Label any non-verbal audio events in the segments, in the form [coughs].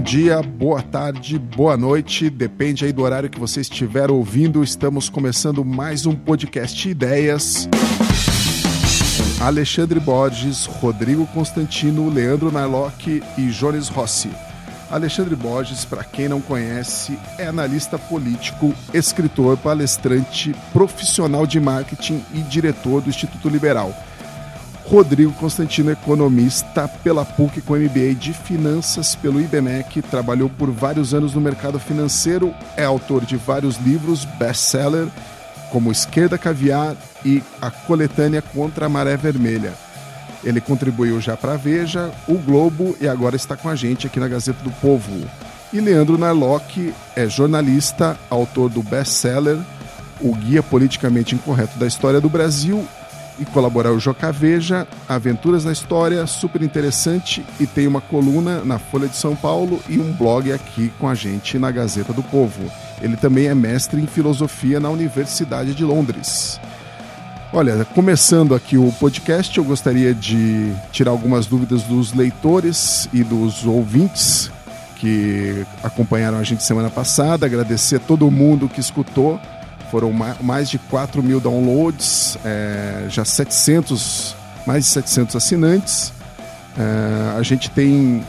bom dia, boa tarde, boa noite, depende aí do horário que você estiver ouvindo. Estamos começando mais um podcast Ideias. Alexandre Borges, Rodrigo Constantino, Leandro Narlock e Jones Rossi. Alexandre Borges, para quem não conhece, é analista político, escritor, palestrante, profissional de marketing e diretor do Instituto Liberal. Rodrigo Constantino, economista pela PUC com MBA de Finanças pelo IBMEC, trabalhou por vários anos no mercado financeiro, é autor de vários livros best-seller, como Esquerda Caviar e A Coletânea contra a Maré Vermelha. Ele contribuiu já para a Veja, o Globo e agora está com a gente aqui na Gazeta do Povo. E Leandro Narlock é jornalista, autor do best-seller O Guia Politicamente Incorreto da História do Brasil e colaborar o Joca Veja, Aventuras na História, super interessante e tem uma coluna na Folha de São Paulo e um blog aqui com a gente na Gazeta do Povo. Ele também é mestre em filosofia na Universidade de Londres. Olha, começando aqui o podcast, eu gostaria de tirar algumas dúvidas dos leitores e dos ouvintes que acompanharam a gente semana passada, agradecer a todo mundo que escutou. Foram mais de 4 mil downloads, é, já 700, mais de 700 assinantes. É, a gente tem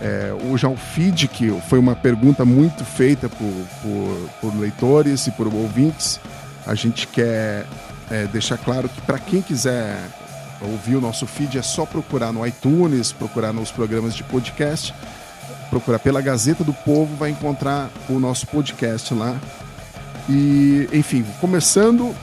é, o, já o feed, que foi uma pergunta muito feita por, por, por leitores e por ouvintes. A gente quer é, deixar claro que para quem quiser ouvir o nosso feed é só procurar no iTunes, procurar nos programas de podcast, procurar pela Gazeta do Povo, vai encontrar o nosso podcast lá. E, enfim, começando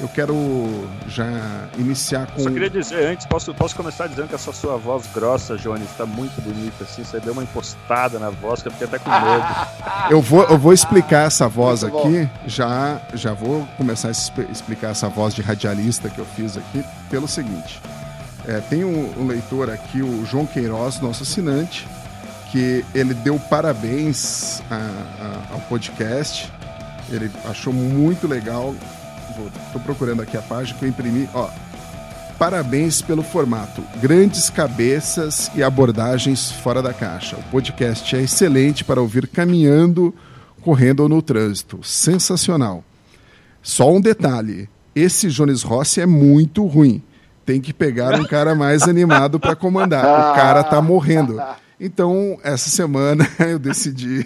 eu quero já iniciar com. Só queria dizer antes, posso, posso começar dizendo que essa sua voz grossa, Jones, está muito bonita, assim. Você deu uma impostada na voz que eu fiquei até com medo. [laughs] eu, vou, eu vou explicar essa voz muito aqui, já, já vou começar a explicar essa voz de radialista que eu fiz aqui, pelo seguinte. É, tem um, um leitor aqui, o João Queiroz, nosso assinante, que ele deu parabéns a, a, ao podcast. Ele achou muito legal Estou procurando aqui a página que eu imprimi. Ó, parabéns pelo formato. Grandes cabeças e abordagens fora da caixa. O podcast é excelente para ouvir caminhando, correndo ou no trânsito. Sensacional. Só um detalhe: esse Jones Rossi é muito ruim. Tem que pegar um cara mais [laughs] animado para comandar. O cara tá morrendo. Então, essa semana [laughs] eu decidi.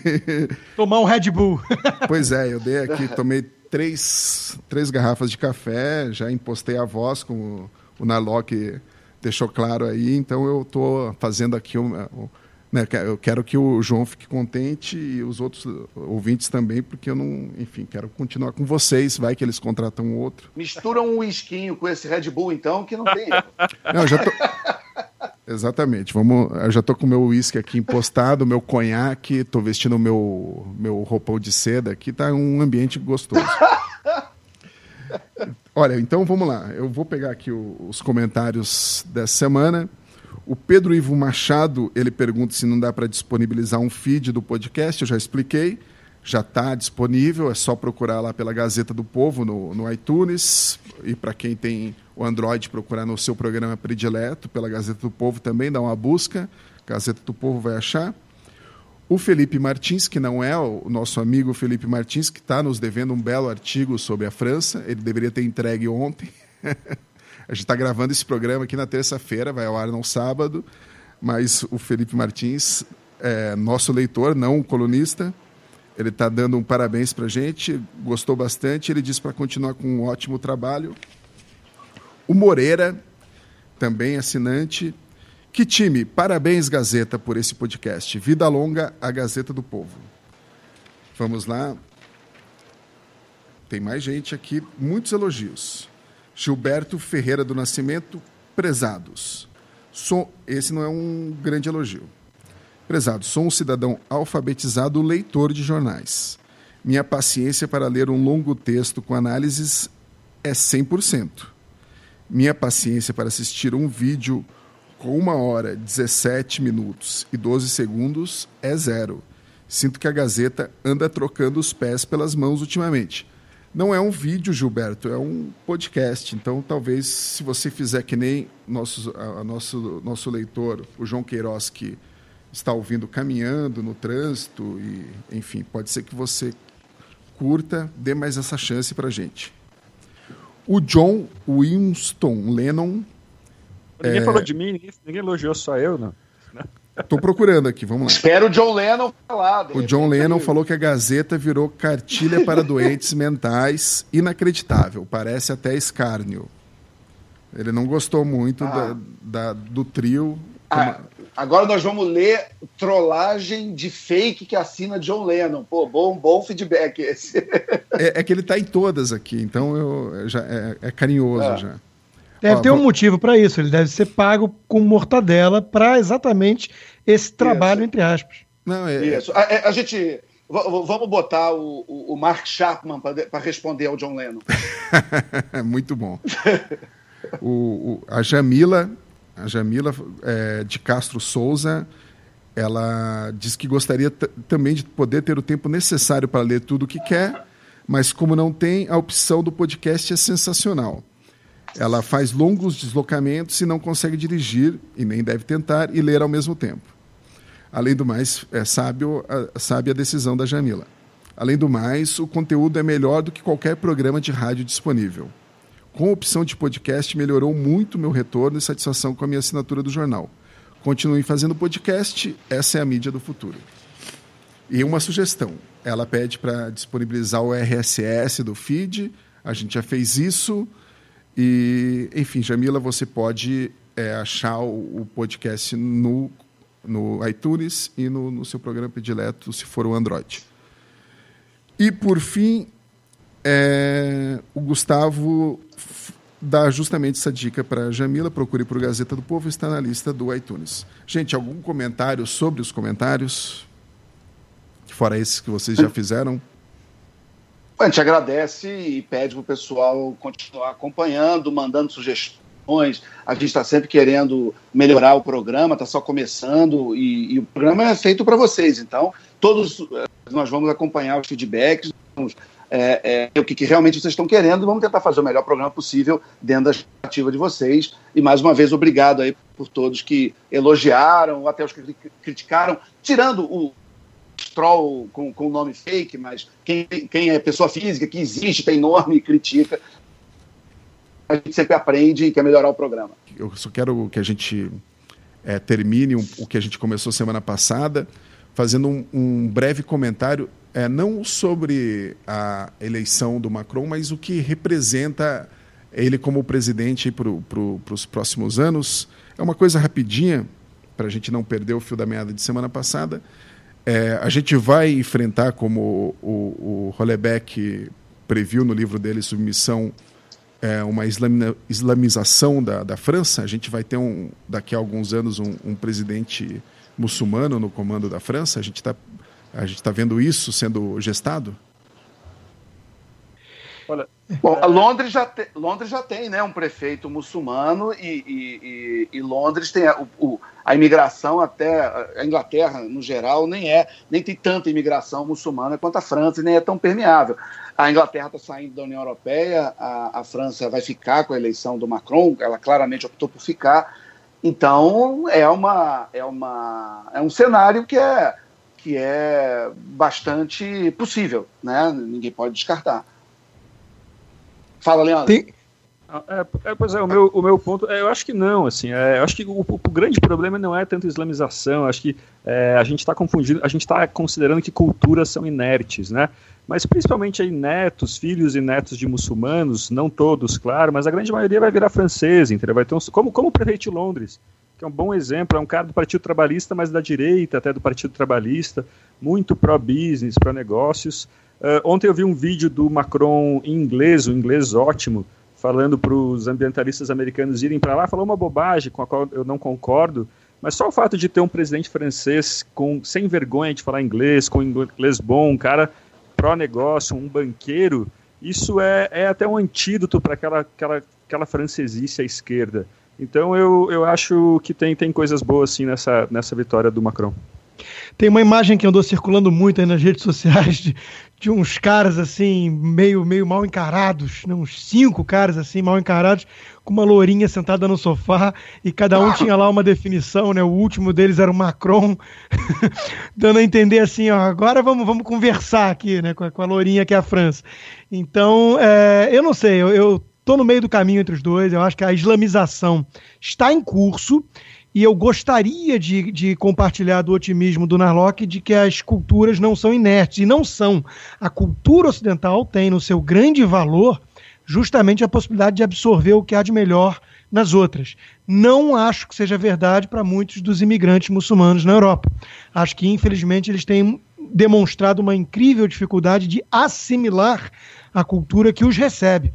Tomar um Red Bull. [laughs] pois é, eu dei aqui, tomei três, três garrafas de café, já impostei a voz, como o Narlock deixou claro aí, então eu estou fazendo aqui o, né, eu quero que o João fique contente e os outros ouvintes também, porque eu não, enfim, quero continuar com vocês, vai que eles contratam outro. Mistura um whiskinho com esse Red Bull, então, que não tem Não, já tô... [laughs] Exatamente. Vamos, eu já tô com o meu uísque aqui impostado, meu conhaque, tô vestindo o meu, meu roupão de seda aqui, tá um ambiente gostoso. [laughs] Olha, então vamos lá. Eu vou pegar aqui o, os comentários dessa semana. O Pedro Ivo Machado, ele pergunta se não dá para disponibilizar um feed do podcast, eu já expliquei. Já está disponível, é só procurar lá pela Gazeta do Povo no, no iTunes. E para quem tem o Android procurar no seu programa predileto, pela Gazeta do Povo também, dá uma busca, Gazeta do Povo vai achar. O Felipe Martins, que não é o nosso amigo Felipe Martins, que está nos devendo um belo artigo sobre a França, ele deveria ter entregue ontem. [laughs] a gente está gravando esse programa aqui na terça-feira, vai ao ar no sábado, mas o Felipe Martins é nosso leitor, não um colunista. Ele está dando um parabéns para a gente, gostou bastante. Ele diz para continuar com um ótimo trabalho. O Moreira, também assinante. Que time! Parabéns, Gazeta, por esse podcast. Vida longa, a Gazeta do Povo. Vamos lá. Tem mais gente aqui, muitos elogios. Gilberto Ferreira do Nascimento, prezados. Sou, esse não é um grande elogio. Prezado, sou um cidadão alfabetizado leitor de jornais. Minha paciência para ler um longo texto com análises é 100%. Minha paciência para assistir um vídeo com uma hora, 17 minutos e 12 segundos é zero. Sinto que a Gazeta anda trocando os pés pelas mãos ultimamente. Não é um vídeo, Gilberto, é um podcast. Então, talvez, se você fizer que nem nosso, a, a nosso, nosso leitor, o João Queiroz, que está ouvindo caminhando no trânsito e, enfim, pode ser que você curta, dê mais essa chance para gente. O John Winston Lennon. Ninguém é... falou de mim, ninguém, ninguém, elogiou, só eu, não. Estou procurando aqui, vamos lá. Espero o John Lennon falar. O John Lennon falou que a Gazeta virou cartilha para doentes mentais, inacreditável, parece até escárnio. Ele não gostou muito ah. da, da, do trio. Ah, agora nós vamos ler trollagem de fake que assina John Lennon. Pô, bom, bom feedback esse. É, é que ele está em todas aqui, então eu, já, é, é carinhoso é. já. Deve ter um motivo para isso. Ele deve ser pago com mortadela para exatamente esse trabalho, isso. entre aspas. Não, é... Isso. A, a gente. Vamos botar o, o Mark Chapman para responder ao John Lennon. [laughs] Muito bom. o, o, a Jamila, a Jamila é, de Castro Souza, ela diz que gostaria também de poder ter o tempo necessário para ler tudo o que quer, mas como não tem, a opção do podcast é sensacional. Ela faz longos deslocamentos e não consegue dirigir, e nem deve tentar, e ler ao mesmo tempo. Além do mais, é sábio, sabe a decisão da Jamila. Além do mais, o conteúdo é melhor do que qualquer programa de rádio disponível. Com a opção de podcast, melhorou muito meu retorno e satisfação com a minha assinatura do jornal. Continue fazendo podcast, essa é a mídia do futuro. E uma sugestão: ela pede para disponibilizar o RSS do feed, a gente já fez isso. E, enfim, Jamila, você pode é, achar o, o, podcast no, no iTunes e no, no, seu programa predileto, se for o Android. E, por fim, é, o Gustavo dá justamente essa dica para Jamila. Procure por Gazeta do Povo, está na lista do iTunes. Gente, algum comentário sobre os comentários? Fora esses que vocês já fizeram? A gente agradece e pede para o pessoal continuar acompanhando, mandando sugestões. A gente está sempre querendo melhorar o programa, está só começando e, e, o programa é feito para vocês. Então, todos eh, nós vamos acompanhar os feedbacks, vamos, é, é, o que, que, realmente vocês estão querendo e vamos tentar fazer o melhor programa possível dentro da expectativa de vocês. E mais uma vez, obrigado aí por todos que elogiaram, até os que criticaram, tirando o, troll com, com nome fake, mas quem, quem é pessoa física, que existe, tem nome critica, a gente sempre aprende e quer melhorar o programa. Eu só quero que a gente é, termine o que a gente começou semana passada, fazendo um, um breve comentário, é, não sobre a eleição do Macron, mas o que representa ele como presidente para pro, os próximos anos. É uma coisa rapidinha, para a gente não perder o fio da meada de semana passada. É, a gente vai enfrentar, como o, o, Hollebeck previu no livro dele, Submissão, é, uma islamização da, da França. A gente vai ter, um, daqui a alguns anos, um, um presidente muçulmano no comando da França. A gente está tá vendo isso sendo gestado? Olha, Bom, Londres já, te, Londres já tem né, um prefeito muçulmano e, e, e, e Londres tem a, o, a, imigração até a Inglaterra no geral nem é nem tem tanta imigração muçulmana quanto a França e nem é tão permeável. A Inglaterra está saindo da União Europeia, a, a França vai ficar com a eleição do Macron, ela claramente optou por ficar. Então é uma é uma é um cenário que é que é bastante possível, né? Ninguém pode descartar. Fala, Leandro. Tem... É, é, pois é, o meu, o meu ponto, é, eu acho que não, assim, é, eu acho que o, o, grande problema não é tanto islamização, acho que é, a gente está confundindo, a gente está considerando que culturas são inertes, né, mas principalmente aí netos, filhos e netos de muçulmanos, não todos, claro, mas a grande maioria vai virar francês, entendeu, vai ter um, como, como o prefeito de Londres, que é um bom exemplo, é um cara do Partido Trabalhista, mas da direita até do Partido Trabalhista, muito pró-business, pró-negócios, Uh, ontem eu vi um vídeo do Macron em inglês, um inglês ótimo, falando para os ambientalistas americanos irem para lá, falou uma bobagem com a qual eu não concordo, mas só o fato de ter um presidente francês com sem vergonha de falar inglês, com inglês bom, um cara pró-negócio, um banqueiro, isso é, é até um antídoto para aquela, aquela, aquela francesice à esquerda. Então eu, eu acho que tem, tem coisas boas sim nessa, nessa vitória do Macron. Tem uma imagem que andou circulando muito aí nas redes sociais de, de uns caras assim, meio, meio mal encarados, né? uns cinco caras assim, mal encarados, com uma lourinha sentada no sofá, e cada um tinha lá uma definição, né? O último deles era o Macron, [laughs] dando a entender assim, ó, agora vamos, vamos conversar aqui, né? Com a, com a lourinha que é a França. Então, é, eu não sei, eu, eu tô no meio do caminho entre os dois, eu acho que a islamização está em curso, e eu gostaria de, de, compartilhar do otimismo do Narlock de que as culturas não são inertes, e não são. A cultura ocidental tem no seu grande valor justamente a possibilidade de absorver o que há de melhor nas outras. Não acho que seja verdade para muitos dos imigrantes muçulmanos na Europa. Acho que, infelizmente, eles têm demonstrado uma incrível dificuldade de assimilar a cultura que os recebe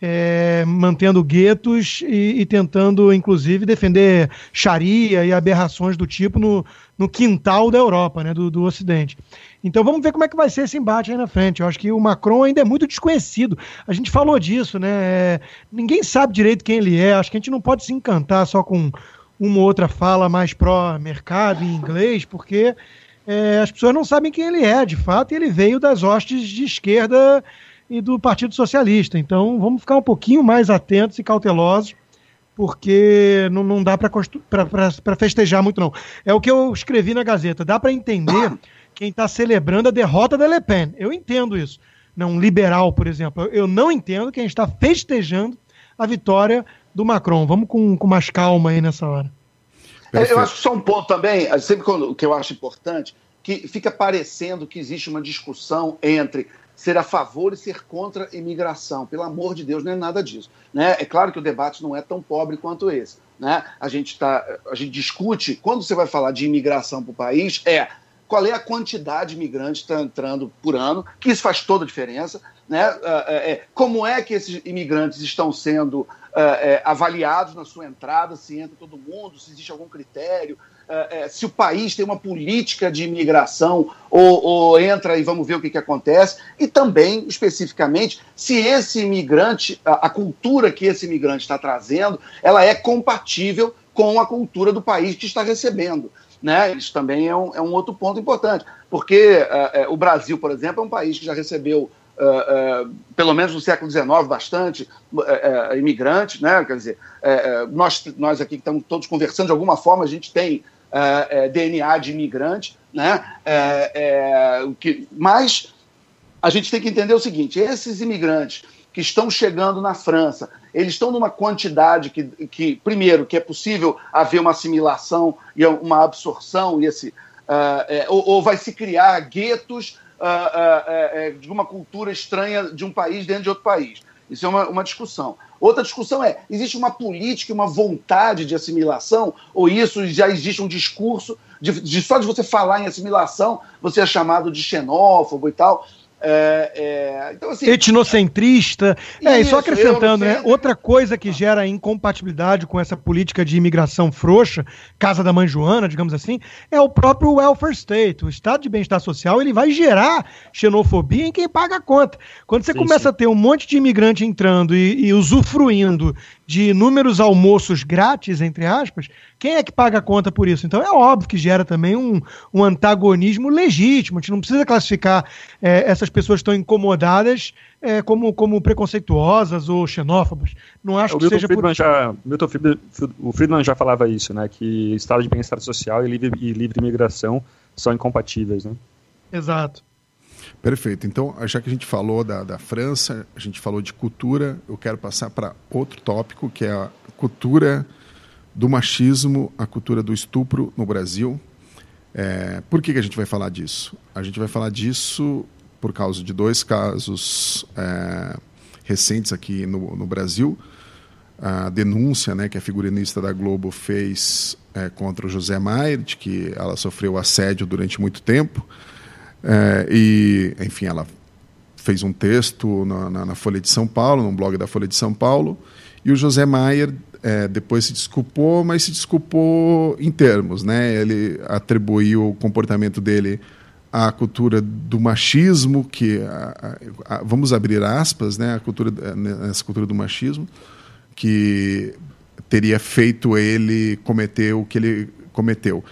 é, mantendo guetos e, e, tentando, inclusive, defender Sharia e aberrações do tipo no, no quintal da Europa, né, do, do Ocidente. Então vamos ver como é que vai ser esse embate aí na frente. Eu acho que o Macron ainda é muito desconhecido. A gente falou disso, né? É, ninguém sabe direito quem ele é. Acho que a gente não pode se encantar só com uma ou outra fala mais pró-mercado em inglês, porque é, as pessoas não sabem quem ele é, de fato, e ele veio das hostes de esquerda e do Partido Socialista. Então vamos ficar um pouquinho mais atentos e cautelosos, porque não, não dá para festejar muito, não. É o que eu escrevi na Gazeta. Dá para entender [coughs] quem está celebrando a derrota da Le Pen. Eu entendo isso. Não, um liberal, por exemplo. Eu não entendo quem está festejando a vitória do Macron. Vamos com, com mais calma aí nessa hora. É, eu acho que só um ponto também, sempre que eu acho importante, que fica parecendo que existe uma discussão entre ser a favor e ser contra a imigração. Pelo amor de Deus, não é nada disso. Né? É claro que o debate não é tão pobre quanto esse. Né? A, gente tá, a gente discute, quando você vai falar de imigração para o país, é qual é a quantidade de imigrantes que está entrando por ano, que isso faz toda a diferença. Né? É, é, como é que esses imigrantes estão sendo é, avaliados na sua entrada, se entra todo mundo, se existe algum critério, é, é, se o país tem uma política de imigração ou, ou, entra e vamos ver o que, que acontece, e também, especificamente, se esse imigrante, a, a cultura que esse imigrante está trazendo, ela é compatível com a cultura do país que está recebendo. Né? Isso também é um, é um outro ponto importante, porque uh, o Brasil, por exemplo, é um país que já recebeu Uh, uh, pelo menos no século XIX, bastante uh, imigrantes, né? Quer dizer, nós, nós aqui que estamos todos conversando, de alguma forma a gente tem é, é DNA de imigrante, né? É, é, que, mas a gente tem que entender o seguinte: esses imigrantes que estão chegando na França, eles estão numa quantidade que, que primeiro, que é possível haver uma assimilação e uma absorção, e esse, uh, ou, ou, vai se criar guetos uh, uh, de uma cultura estranha de um país dentro de outro país. Isso é uma, uma discussão. Outra discussão é: existe uma política, uma vontade de assimilação, ou isso já existe um discurso de, de só de você falar em assimilação, você é chamado de xenófobo e tal? É, é, então, assim, Etnocentrista. É, e só acrescentando, né? Outra coisa que gera incompatibilidade com essa política de imigração frouxa, casa da mãe Joana, digamos assim, é o próprio welfare state. O estado de bem-estar social ele vai gerar xenofobia em quem paga a conta. Quando você sim, começa sim. a ter um monte de imigrante entrando e, e usufruindo de inúmeros almoços grátis, entre aspas, quem é que paga a conta por isso? Então é óbvio que gera também um, um antagonismo legítimo. A gente não precisa classificar é, essas pessoas que estão incomodadas é, como, como preconceituosas ou xenófobas. Não acho o que Milton seja Friedman por... já, Milton Friedman, o Friedman já falava isso, né? Que estado de bem-estar social e livre, e livre imigração são incompatíveis, né? Exato. Perfeito. Então, já que a gente falou da, da França, a gente falou de cultura, eu quero passar para outro tópico, que é a cultura do machismo à cultura do estupro no Brasil. É, por que, que a gente vai falar disso? A gente vai falar disso por causa de dois casos é, recentes aqui no, no, Brasil. A denúncia né, que a figurinista da Globo fez é, contra o José Maier, de que ela sofreu assédio durante muito tempo. É, e, enfim, ela fez um texto na, na, na Folha de São Paulo, no blog da Folha de São Paulo, e o José Maier é, depois se desculpou, mas se desculpou em termos, né? Ele atribuiu o comportamento dele à cultura do machismo, que a, a, a, vamos abrir aspas, né? A cultura essa cultura do machismo que teria feito ele cometer o que ele cometeu.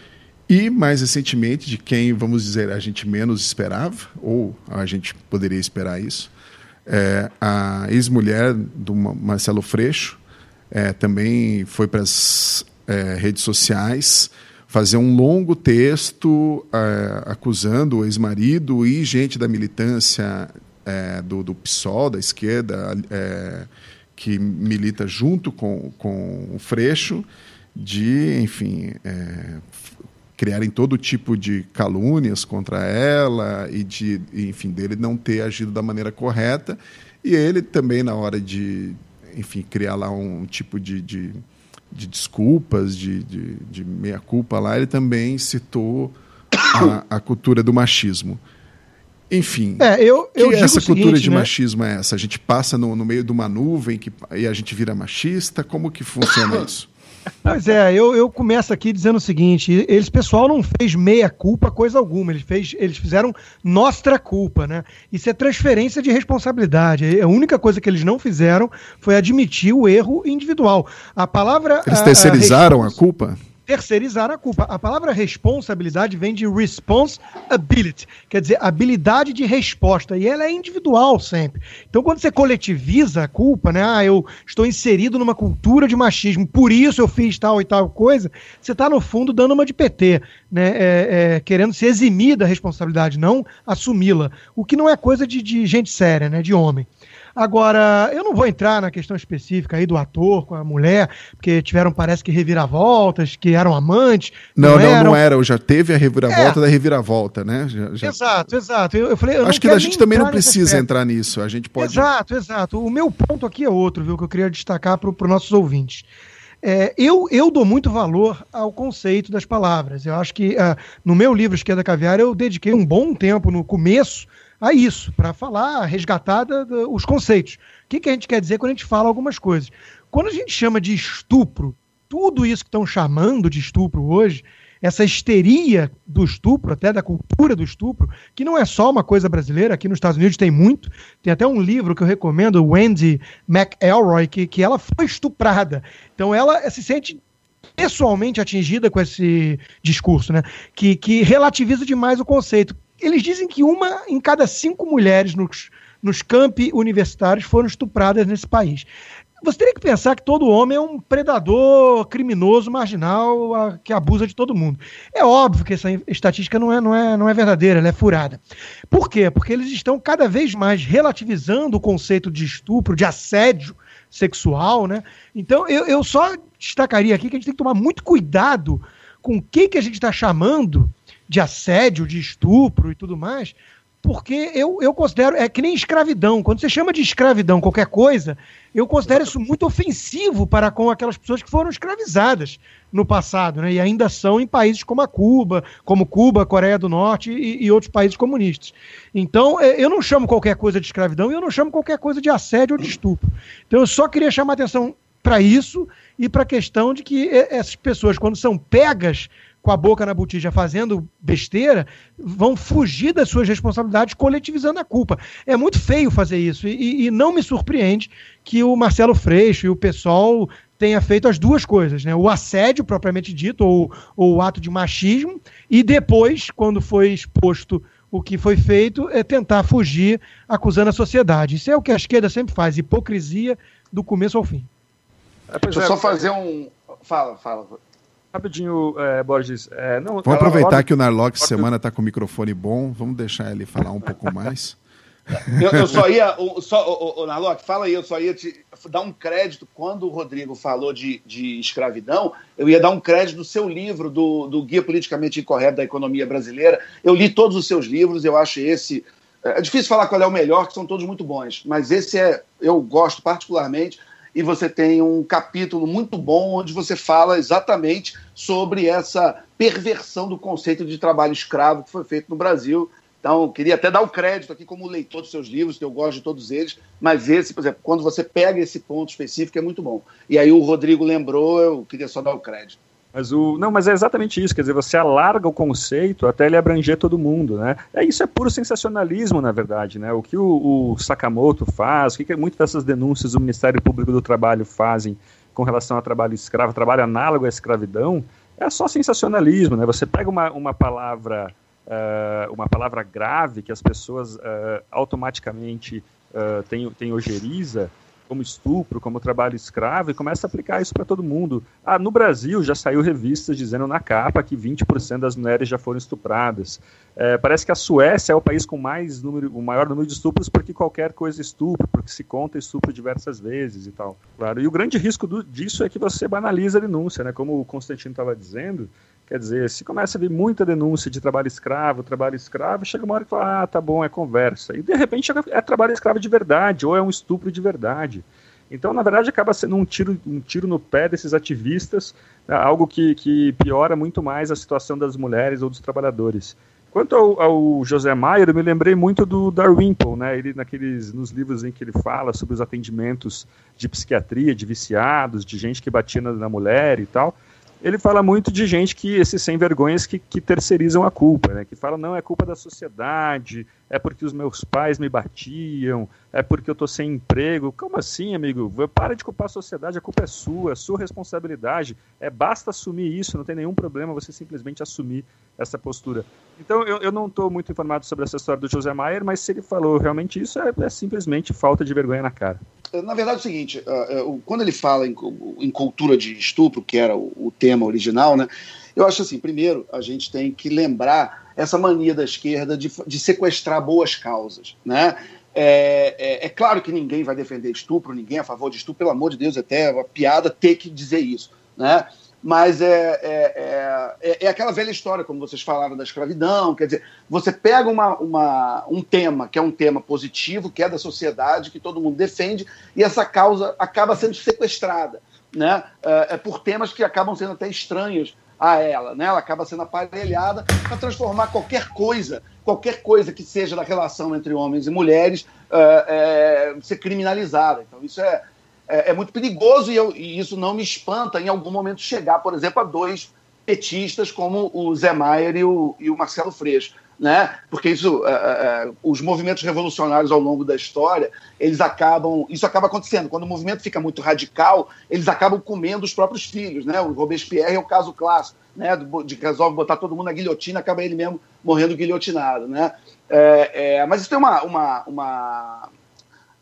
E, mais recentemente, de quem, vamos dizer, a gente menos esperava, ou a gente poderia esperar isso, é, a ex-mulher do Marcelo Freixo é, também foi para as é, redes sociais fazer um longo texto é, acusando o ex-marido e gente da militância é, do, do PSOL, da esquerda, é, que milita junto com, com o Freixo, de, enfim, criarem todo tipo de calúnias contra ela e de, enfim, dele não ter agido da maneira correta. E ele também, na hora de, enfim, criar lá um tipo de, de, de desculpas, de, de, de meia-culpa lá, ele também citou a, a cultura do machismo. Enfim, é, eu, eu que essa cultura seguinte, de né? machismo é essa? A gente passa no, no meio de uma nuvem que, e a gente vira machista? Como que funciona [coughs] isso? Pois é, eu, eu começo aqui dizendo o seguinte: eles, pessoal, não fez meia culpa, coisa alguma. Eles, fez, eles fizeram nostra culpa, né? Isso é transferência de responsabilidade. A única coisa que eles não fizeram foi admitir o erro individual. A palavra. Eles terceirizaram a, a, a culpa? Terceirizar a culpa. A palavra responsabilidade vem de responsibility, quer dizer, habilidade de resposta, e ela é individual sempre. Então, quando você coletiviza a culpa, né, ah, eu estou inserido numa cultura de machismo, por isso eu fiz tal e tal coisa, você está, no fundo, dando uma de PT, né, é, é, querendo se eximir da responsabilidade, não assumi-la, o que não é coisa de, de gente séria, né, de homem. Agora, eu não vou entrar na questão específica aí do ator com a mulher, porque tiveram, parece que, reviravoltas, que eram amantes. Não, não, não, não era. Já teve a reviravolta é. da reviravolta, né? Já, já... Exato, exato. Eu, eu falei, eu Acho que a gente também não precisa entrar nisso. A gente pode. Exato, exato. O meu ponto aqui é outro, viu, que eu queria destacar para os nossos ouvintes. É, eu, eu dou muito valor ao conceito das palavras. Eu acho que uh, no meu livro Esquerda Caviar eu dediquei um bom tempo no começo a isso, para falar, resgatar da, da, os conceitos. O que, que a gente quer dizer quando a gente fala algumas coisas? Quando a gente chama de estupro, tudo isso que estão chamando de estupro hoje, essa histeria do estupro, até da cultura do estupro, que não é só uma coisa brasileira, aqui nos Estados Unidos tem muito. Tem até um livro que eu recomendo, Wendy McElroy, que, que ela foi estuprada. Então ela se sente pessoalmente atingida com esse discurso, né? Que, que relativiza demais o conceito eles dizem que uma em cada cinco mulheres nos, nos campi universitários foram estupradas nesse país. Você teria que pensar que todo homem é um predador criminoso, marginal, a, que abusa de todo mundo. É óbvio que essa estatística não é, não, é, não é verdadeira, ela é furada. Por quê? Porque eles estão cada vez mais relativizando o conceito de estupro, de assédio sexual, né? Então, eu, eu só destacaria aqui que a gente tem que tomar muito cuidado com o que, que a gente está chamando de assédio, de estupro e tudo mais, porque eu, eu considero, é que nem escravidão. Quando você chama de escravidão qualquer coisa, eu considero isso muito ofensivo para com aquelas pessoas que foram escravizadas no passado, né? E ainda são em países como a Cuba, como Cuba, Coreia do Norte e, e outros países comunistas. Então, é, eu não chamo qualquer coisa de escravidão e eu não chamo qualquer coisa de assédio ou de estupro. Então, eu só queria chamar atenção para isso e para a questão de que essas pessoas, quando são pegas com a boca na botija fazendo besteira, vão fugir das suas responsabilidades coletivizando a culpa. É muito feio fazer isso e, e não me surpreende que o Marcelo Freixo e o pessoal tenha feito as duas coisas, né? O assédio propriamente dito ou, ou o ato de machismo e depois, quando foi exposto o que foi feito, é tentar fugir acusando a sociedade. Isso é o que a esquerda sempre faz, hipocrisia do começo ao fim. É, Deixa eu só fazer um. Fala, fala. Rapidinho, é, Borges. É, não, vamos aproveitar que o Narlock semana está com o microfone bom. Vamos deixar ele falar um pouco mais. [laughs] eu, eu, só ia. Só, o, o, Narlock, fala aí, eu só ia te dar um crédito. Quando o Rodrigo falou de, de escravidão, eu ia dar um crédito do seu livro, do, do Guia Politicamente Incorreto da Economia Brasileira. Eu li todos os seus livros, eu acho esse. É difícil falar qual é o melhor, que são todos muito bons, mas esse é. Eu gosto particularmente e você tem um capítulo muito bom onde você fala exatamente sobre essa perversão do conceito de trabalho escravo que foi feito no Brasil. Então, queria até dar o crédito aqui como leitor dos seus livros, que eu gosto de todos eles, mas esse, por exemplo, quando você pega esse ponto específico, é muito bom. E aí o Rodrigo lembrou, eu queria só dar o crédito. Mas o, não, mas é exatamente isso, quer dizer, você alarga o conceito até ele abranger todo mundo, né? É, isso é puro sensacionalismo, na verdade, né? O que o, o Sakamoto faz, o que, que muitas dessas denúncias do Ministério Público do Trabalho fazem com relação ao trabalho escravo, trabalho análogo à escravidão, é só sensacionalismo, né? Você pega uma, uma palavra uh, uma palavra grave que as pessoas uh, automaticamente uh, têm, têm ojeriza, como estupro, como trabalho escravo, e começa a aplicar isso para todo mundo. Ah, no Brasil já saiu revistas dizendo na capa que 20% das mulheres já foram estupradas. É, parece que a Suécia é o país com mais número, o maior número de estupros porque qualquer coisa é estupro, porque se conta estupro diversas vezes e tal. Claro. E o grande risco do, disso é que você banaliza a denúncia, né? Como o Constantino estava dizendo, Quer dizer, se começa a vir muita denúncia de trabalho escravo, trabalho escravo, chega uma hora que fala, ah, tá bom, é conversa. E de repente é trabalho escravo de verdade, ou é um estupro de verdade. Então, na verdade, acaba sendo um tiro, um tiro no pé desses ativistas, né, algo que, que piora muito mais a situação das mulheres ou dos trabalhadores. Quanto ao, ao José Maier, eu me lembrei muito do Darwinple, né? Ele naqueles nos livros em que ele fala sobre os atendimentos de psiquiatria, de viciados, de gente que batia na, na mulher e tal ele fala muito de gente que, esses sem vergonhas, que, que terceirizam a culpa, né? Que falam, não, é culpa da sociedade, é porque os meus pais me batiam, é porque eu estou sem emprego. Como assim, amigo? Para de culpar a sociedade, a culpa é sua, é sua responsabilidade. É basta assumir isso, não tem nenhum problema você simplesmente assumir essa postura. Então, eu, eu não estou muito informado sobre essa história do José Maier, mas se ele falou realmente isso, é, é simplesmente falta de vergonha na cara. Na verdade é o seguinte, uh, quando ele fala em, cultura de estupro, que era o, o tema original, né, eu acho assim, primeiro, a gente tem que lembrar essa mania da esquerda de, de sequestrar boas causas, né? É, é, é, claro que ninguém vai defender estupro, ninguém é a favor de estupro, pelo amor de Deus, é até uma piada ter que dizer isso, né? Mas é, é, é, é, aquela velha história, como vocês falaram, da escravidão. Quer dizer, você pega uma, uma, um tema que é um tema positivo, que é da sociedade, que todo mundo defende, e essa causa acaba sendo sequestrada né? é, por temas que acabam sendo até estranhos a ela. Né? Ela acaba sendo aparelhada para transformar qualquer coisa, qualquer coisa que seja da relação entre homens e mulheres, é, é, ser criminalizada. Então, isso é, é, é muito perigoso e, eu, e, isso não me espanta em algum momento chegar, por exemplo, a dois petistas como o Zé Maier e o, e o Marcelo Freixo né? Porque isso, é, é, os movimentos revolucionários ao longo da história, eles acabam, isso acaba acontecendo. Quando o movimento fica muito radical, eles acabam comendo os próprios filhos, né? O Robespierre é o caso clássico, né? De que resolve botar todo mundo na guilhotina, acaba ele mesmo morrendo guilhotinado, né? É, é, mas isso tem uma, uma, uma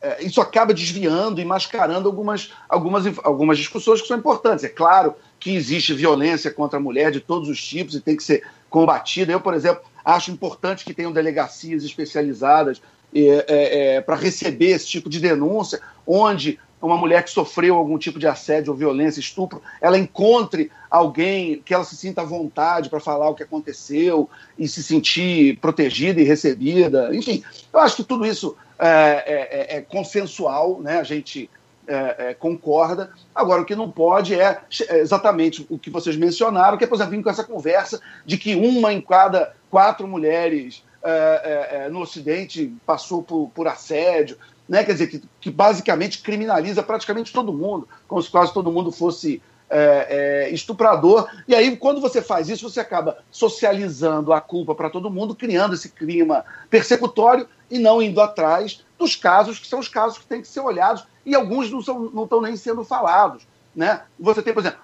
é, isso acaba desviando e mascarando algumas, algumas, algumas discussões que são importantes. É claro que existe violência contra a mulher de todos os tipos e tem que ser combatida. Eu, por exemplo, Acho importante que tenham delegacias especializadas é, é, para receber esse tipo de denúncia, onde uma mulher que sofreu algum tipo de assédio ou violência, estupro, ela encontre alguém que ela se sinta à vontade para falar o que aconteceu e se sentir protegida e recebida. Enfim, eu acho que tudo isso é, é, é consensual, né? A gente é, é, concorda. Agora, o que não pode é, é exatamente o que vocês mencionaram, que é, por exemplo, com essa conversa de que uma em cada quatro mulheres é, é, é, no Ocidente passou por, por assédio, né? quer dizer, que, que, basicamente criminaliza praticamente todo mundo, como se quase todo mundo fosse é, é, estuprador. E aí, quando você faz isso, você acaba socializando a culpa para todo mundo, criando esse clima persecutório e não indo atrás dos casos que são os casos que têm que ser olhados e alguns não, são, não estão nem sendo falados. Né? Você tem, por exemplo,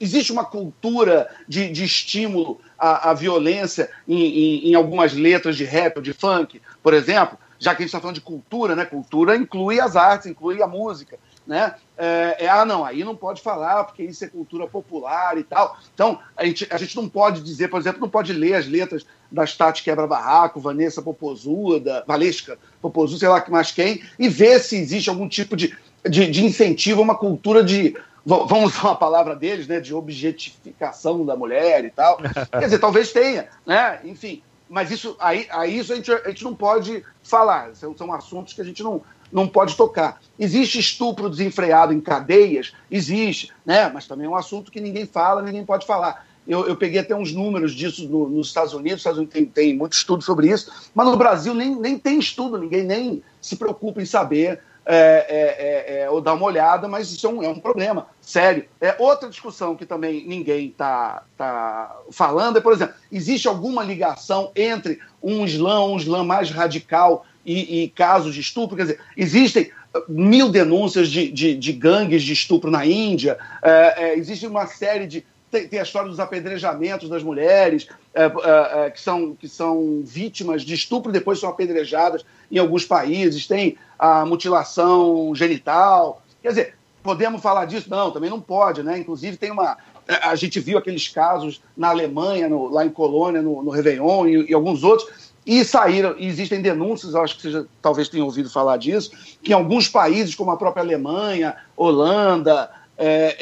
existe uma cultura de, de estímulo à, à violência em, em, em, algumas letras de rap ou de funk, por exemplo, já que a gente está falando de cultura, né? Cultura inclui as artes, inclui a música, né? É, é, ah, não, aí não pode falar porque isso é cultura popular e tal. Então, a gente, a gente não pode dizer, por exemplo, não pode ler as letras das Tati Quebra-Barraco, Vanessa Popozuda, Valesca Popozuda, sei lá mais quem, e ver se existe algum tipo de, de, de incentivo a uma cultura de vamos usar uma palavra deles, né, de objetificação da mulher e tal. [laughs] Quer dizer, talvez tenha, né? Enfim, mas isso aí, aí isso a gente, a gente não pode falar. São, são assuntos que a gente não, não pode tocar. Existe estupro desenfreado em cadeias? Existe, né? Mas também é um assunto que ninguém fala, ninguém pode falar. Eu, eu peguei até uns números disso no, nos Estados Unidos, os Estados Unidos tem, tem muito estudo sobre isso, mas no Brasil nem, nem tem estudo, ninguém nem se preocupa em saber é, é, é, é, ou dar uma olhada, mas isso é um, é um, problema sério. É outra discussão que também ninguém está tá falando é, por exemplo, existe alguma ligação entre um Islã, um Islã mais radical e, e casos de estupro? Quer dizer, existem mil denúncias de, de, de gangues de estupro na Índia, é, existe uma série de tem, tem a história dos apedrejamentos das mulheres, é, é, é, que, são, que são vítimas de estupro e depois são apedrejadas em alguns países, tem a mutilação genital. Quer dizer, podemos falar disso? Não, também não pode, né? Inclusive tem uma. É, a gente viu aqueles casos na Alemanha, no, lá em Colônia, no, no Réveillon e, e alguns outros, e saíram, e existem denúncias, acho que você talvez tenha ouvido falar disso, que em alguns países, como a própria Alemanha, Holanda, é,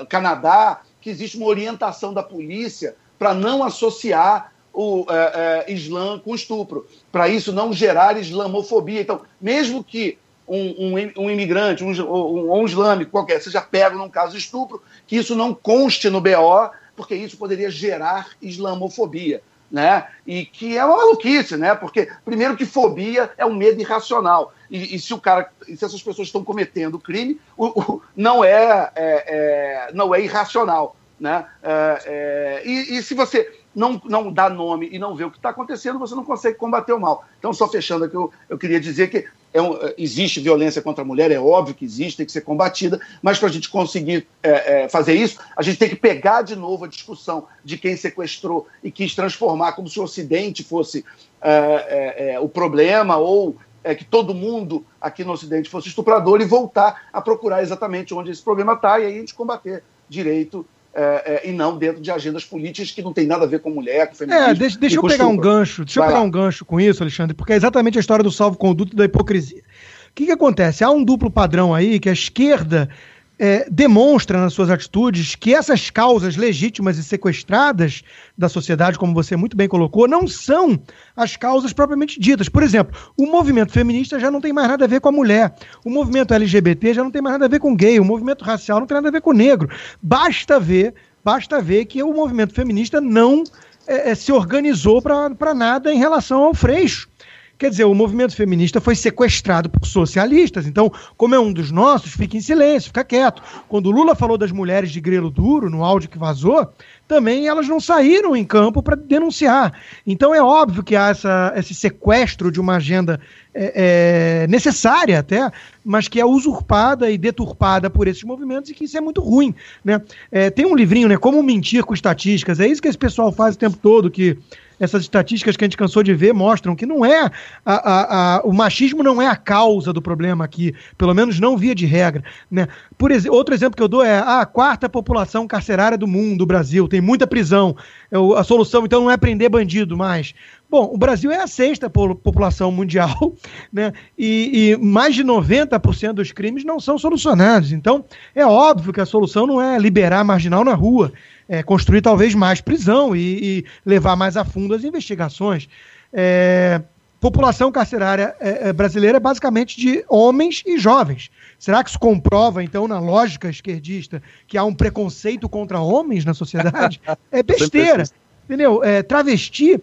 é, Canadá, que existe uma orientação da polícia para não associar o é, é, Islã com estupro, para isso não gerar islamofobia. Então, mesmo que um, um, um imigrante, um, um, islâmico qualquer, seja pego num caso de estupro, que isso não conste no BO, porque isso poderia gerar islamofobia né? E que é uma maluquice, né? Porque, primeiro, que fobia é um medo irracional. E, e se o cara, se essas pessoas estão cometendo crime, o, o, não, é, é, é, não é irracional, né? É, é, e, e se você não, não dá nome e não vê o que está acontecendo, você não consegue combater o mal. Então, só fechando aqui, eu, eu queria dizer que é um, é, existe violência contra a mulher, é óbvio que existe, tem que ser combatida, mas para a gente conseguir é, é, fazer isso, a gente tem que pegar de novo a discussão de quem sequestrou e quis transformar como se o Ocidente fosse é, é, o problema ou que todo mundo aqui no Ocidente fosse estuprador e voltar a procurar exatamente onde esse problema está e aí a gente combater direito é, é, e não dentro de agendas políticas que não tem nada a ver com mulher, com feminismo. É, deixa, deixa eu pegar um gancho, deixa Vai eu pegar lá. um gancho com isso, Alexandre, porque é exatamente a história do salvo-conduto e da hipocrisia. O que, que acontece? Há um duplo padrão aí que a esquerda é, demonstra nas suas atitudes que essas causas legítimas e sequestradas da sociedade, como você muito bem colocou, não são as causas propriamente ditas. Por exemplo, o movimento feminista já não tem mais nada a ver com a mulher, o movimento LGBT já não tem mais nada a ver com gay, o movimento racial não tem nada a ver com negro. Basta ver, basta ver que o movimento feminista não é, é se organizou para nada em relação ao Freixo. Quer dizer, o movimento feminista foi sequestrado por socialistas, então, como é um dos nossos, fica em silêncio, fica quieto. Quando o Lula falou das mulheres de grelo duro, no áudio que vazou, também elas não saíram em campo para denunciar. Então é óbvio que há essa, esse sequestro de uma agenda é, é, necessária até, mas que é usurpada e deturpada por esses movimentos e que isso é muito ruim. Né? É, tem um livrinho, né? Como mentir com estatísticas, é isso que esse pessoal faz o tempo todo, que essas estatísticas que a gente cansou de ver mostram que não é a, a, a, o machismo não é a causa do problema aqui, pelo menos não via de regra. Né? Por ex outro exemplo que eu dou é a quarta população carcerária do mundo, do Brasil, tem muita prisão. Eu, a solução então não é prender bandido mais. Bom, o Brasil é a sexta população mundial, [laughs] né? E, e, mais de 90% dos crimes não são solucionados. Então, é óbvio que a solução não é liberar marginal na rua é, construir talvez mais prisão e, e, levar mais a fundo as investigações. É, população carcerária é, é, brasileira é basicamente de homens e jovens. Será que isso comprova, então, na lógica esquerdista, que há um preconceito contra homens na sociedade? [laughs] É besteira. Entendeu? É, travesti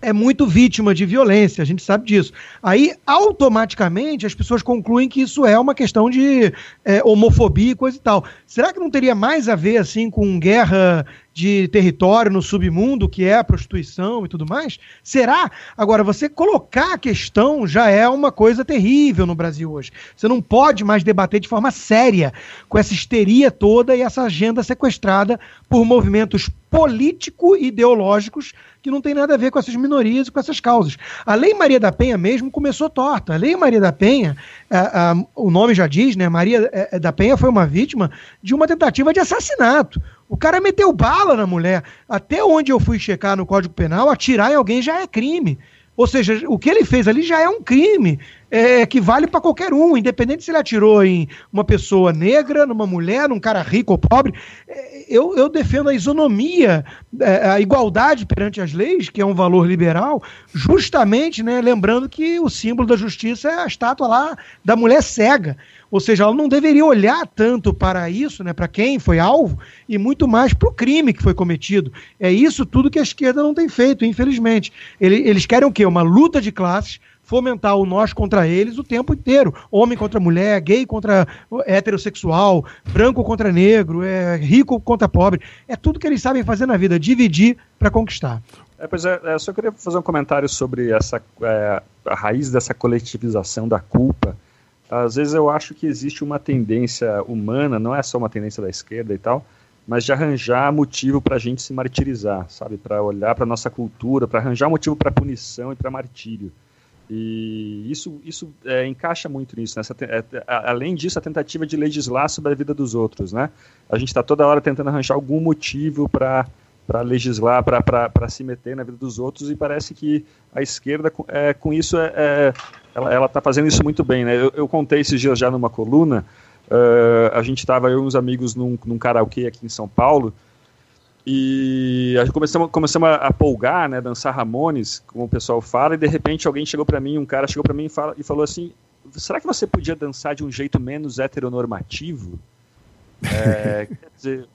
é muito vítima de violência, a gente sabe disso. Aí, automaticamente, as pessoas concluem que isso é uma questão de é, homofobia e coisa e tal. Será que não teria mais a ver, assim, com guerra de território no submundo, que é a prostituição e tudo mais? Será? Agora, você colocar a questão já é uma coisa terrível no Brasil hoje. Você não pode mais debater de forma séria com essa histeria toda e essa agenda sequestrada por movimentos político-ideológicos que não tem nada a ver com essas minorias e com essas causas. A Lei Maria da Penha mesmo começou torta. A Lei Maria da Penha, a, a, o nome já diz, né? Maria é, é, da Penha foi uma vítima de uma tentativa de assassinato. O cara meteu bala na mulher. Até onde eu fui checar no Código Penal, atirar em alguém já é crime. Ou seja, o que ele fez ali já é um crime é, que vale para qualquer um, independente se ele atirou em uma pessoa negra, numa mulher, num cara rico ou pobre. É, eu, eu defendo a isonomia, é, a igualdade perante as leis, que é um valor liberal, justamente né, lembrando que o símbolo da justiça é a estátua lá da mulher cega. Ou seja, ela não deveria olhar tanto para isso, né, para quem foi alvo, e muito mais para o crime que foi cometido. É isso tudo que a esquerda não tem feito, infelizmente. Eles querem o quê? Uma luta de classes, fomentar o nós contra eles o tempo inteiro. Homem contra mulher, gay contra heterossexual, branco contra negro, é, rico contra pobre. É tudo que eles sabem fazer na vida, dividir para conquistar. É, pois é, é, só queria fazer um comentário sobre essa, é, a raiz dessa coletivização da culpa às vezes eu acho que existe uma tendência humana, não é só uma tendência da esquerda e tal, mas de arranjar motivo para a gente se martirizar, sabe? Para olhar para nossa cultura, para arranjar motivo para punição e para martírio. E isso, isso é, encaixa muito nisso. Né? É, além disso, a tentativa de legislar sobre a vida dos outros. Né? A gente está toda hora tentando arranjar algum motivo para para legislar, para se meter na vida dos outros, e parece que a esquerda, é, com isso, é, é ela está fazendo isso muito bem. Né? Eu, eu, contei esses dias já numa coluna, uh, a gente estava, eu e uns amigos, num, num karaokê aqui em São Paulo, e a gente começamos, começamos a, a polgar, né, dançar Ramones, como o pessoal fala, e de repente alguém chegou para mim, um cara chegou para mim e, fala, e falou assim: será que você podia dançar de um jeito menos heteronormativo? É, [laughs] quer dizer,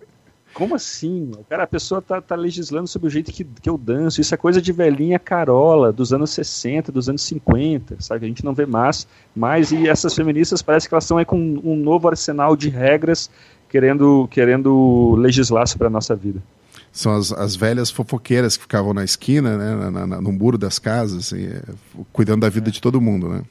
como assim? Cara, a pessoa tá, tá, legislando sobre o jeito que, que eu danço. Isso é coisa de velhinha carola, dos anos 60, dos anos 50, sabe? A gente não vê mais. mais e essas feministas parece que elas estão aí com um novo arsenal de regras querendo, querendo legislar sobre a nossa vida. São as, as velhas fofoqueiras que ficavam na esquina, né, na, na, no muro das casas, assim, é, cuidando da vida de todo mundo, né?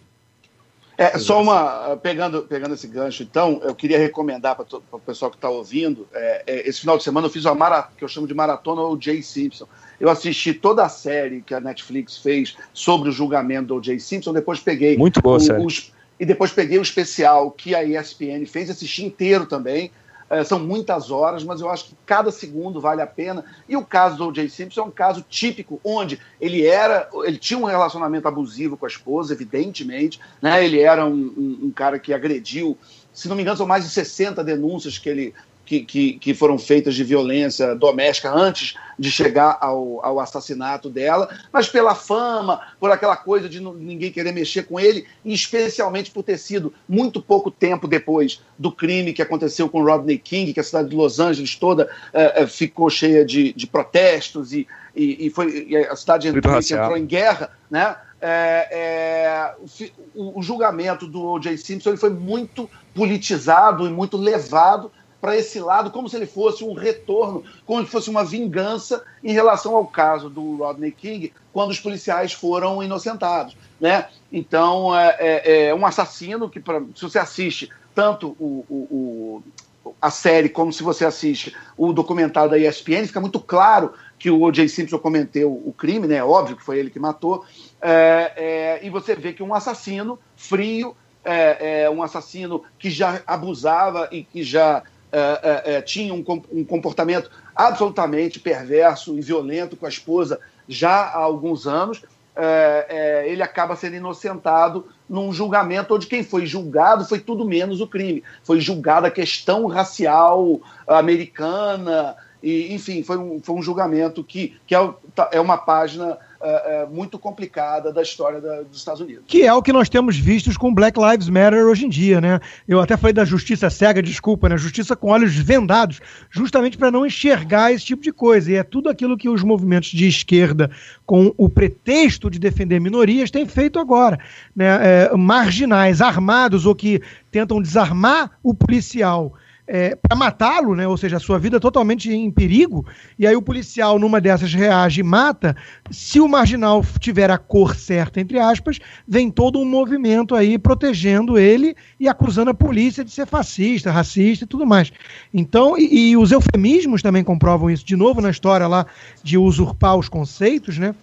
É, só uma. Pegando, pegando esse gancho, então, eu queria recomendar para o pessoal que está ouvindo. É, é, esse final de semana eu fiz uma maratona, que eu chamo de maratona O.J. Simpson. Eu assisti toda a série que a Netflix fez sobre o julgamento do O.J. Simpson, depois peguei. Muito boa, o, os, E depois peguei o especial que a ESPN fez, assisti inteiro também. É, são muitas horas, mas eu acho que cada segundo vale a pena. E o caso do O.J. Simpson é um caso típico, onde ele era, ele tinha um relacionamento abusivo com a esposa, evidentemente, né? Ele era um, um, um cara que agrediu, se não me engano, são mais de 60 denúncias que ele que, que, que, foram feitas de violência doméstica antes de chegar ao, ao, assassinato dela, mas pela fama, por aquela coisa de ninguém querer mexer com ele, e especialmente por ter sido muito pouco tempo depois do crime que aconteceu com Rodney King, que a cidade de Los Angeles toda é, é, ficou cheia de, de protestos e, e, e, foi, e a cidade entrou, entrou em guerra, né? É, é, o, o, julgamento do O.J. Simpson ele foi muito politizado e muito levado para esse lado, como se ele fosse um retorno, como se fosse uma vingança em relação ao caso do Rodney King, quando os policiais foram inocentados. Né? Então, é, é, é um assassino que, pra, se você assiste tanto o, o, o, a série como se você assiste o documentário da ESPN, fica muito claro que o O.J. Simpson cometeu o crime, né? óbvio que foi ele que matou, é, é, e você vê que um assassino frio, é, é, um assassino que já abusava e que já é, é, é, tinha um, um, comportamento absolutamente perverso e violento com a esposa já há alguns anos, é, é, ele acaba sendo inocentado num julgamento onde quem foi julgado foi tudo menos o crime. Foi julgada a questão racial americana, e, enfim, foi um, foi um julgamento que, que é, tá, é uma página é, é, muito complicada da história da, dos Estados Unidos. Que é o que nós temos vistos com Black Lives Matter hoje em dia, né? Eu até falei da justiça cega, desculpa, né? Justiça com olhos vendados, justamente para não enxergar esse tipo de coisa. E é tudo aquilo que os movimentos de esquerda, com o pretexto de defender minorias, têm feito agora. Né? É, marginais, armados ou que tentam desarmar o policial é, para matá-lo, né? ou seja, a sua vida totalmente em perigo, e aí o policial numa dessas reage e mata, se o marginal tiver a cor certa, entre aspas, vem todo um movimento aí protegendo ele e acusando a polícia de ser fascista, racista e tudo mais. Então, e, e os eufemismos também comprovam isso, de novo na história lá de usurpar os conceitos, né?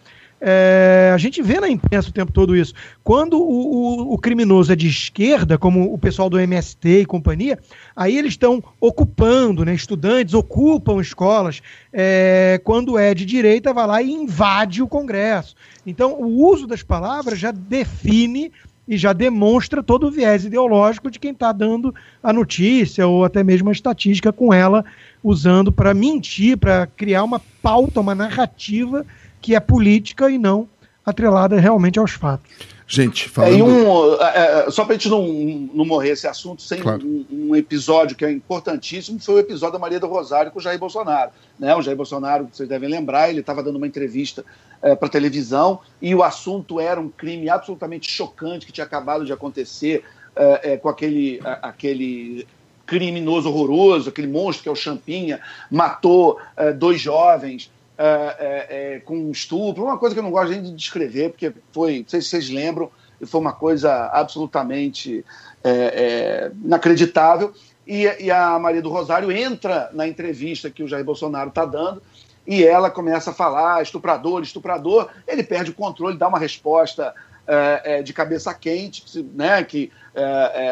É, a gente vê na imprensa o tempo todo isso. Quando o, o, o, criminoso é de esquerda, como o pessoal do MST e companhia, aí eles estão ocupando, né, estudantes ocupam escolas. É, quando é de direita, vai lá e invade o Congresso. Então, o uso das palavras já define e já demonstra todo o viés ideológico de quem está dando a notícia ou até mesmo a estatística com ela, usando para mentir, para criar uma pauta, uma narrativa que é política e não atrelada realmente aos fatos. Gente, falando... É, um, é, é só para a gente não, não morrer esse assunto sem claro. um, um, episódio que é importantíssimo, foi o episódio da Maria do Rosário com o Jair Bolsonaro. Né? O Jair Bolsonaro, vocês devem lembrar, ele estava dando uma entrevista é, para televisão e o assunto era um crime absolutamente chocante que tinha acabado de acontecer é, é com aquele, aquele criminoso horroroso, aquele monstro que é o Champinha, matou dois jovens é, é, é, com estupro, uma coisa que eu não gosto nem de descrever, porque foi, não sei se vocês lembram, foi uma coisa absolutamente é, é, inacreditável. e, e a Maria do Rosário entra na entrevista que o Jair Bolsonaro está dando e ela começa a falar estuprador, estuprador, ele perde o controle, dá uma resposta é, de cabeça quente, né, que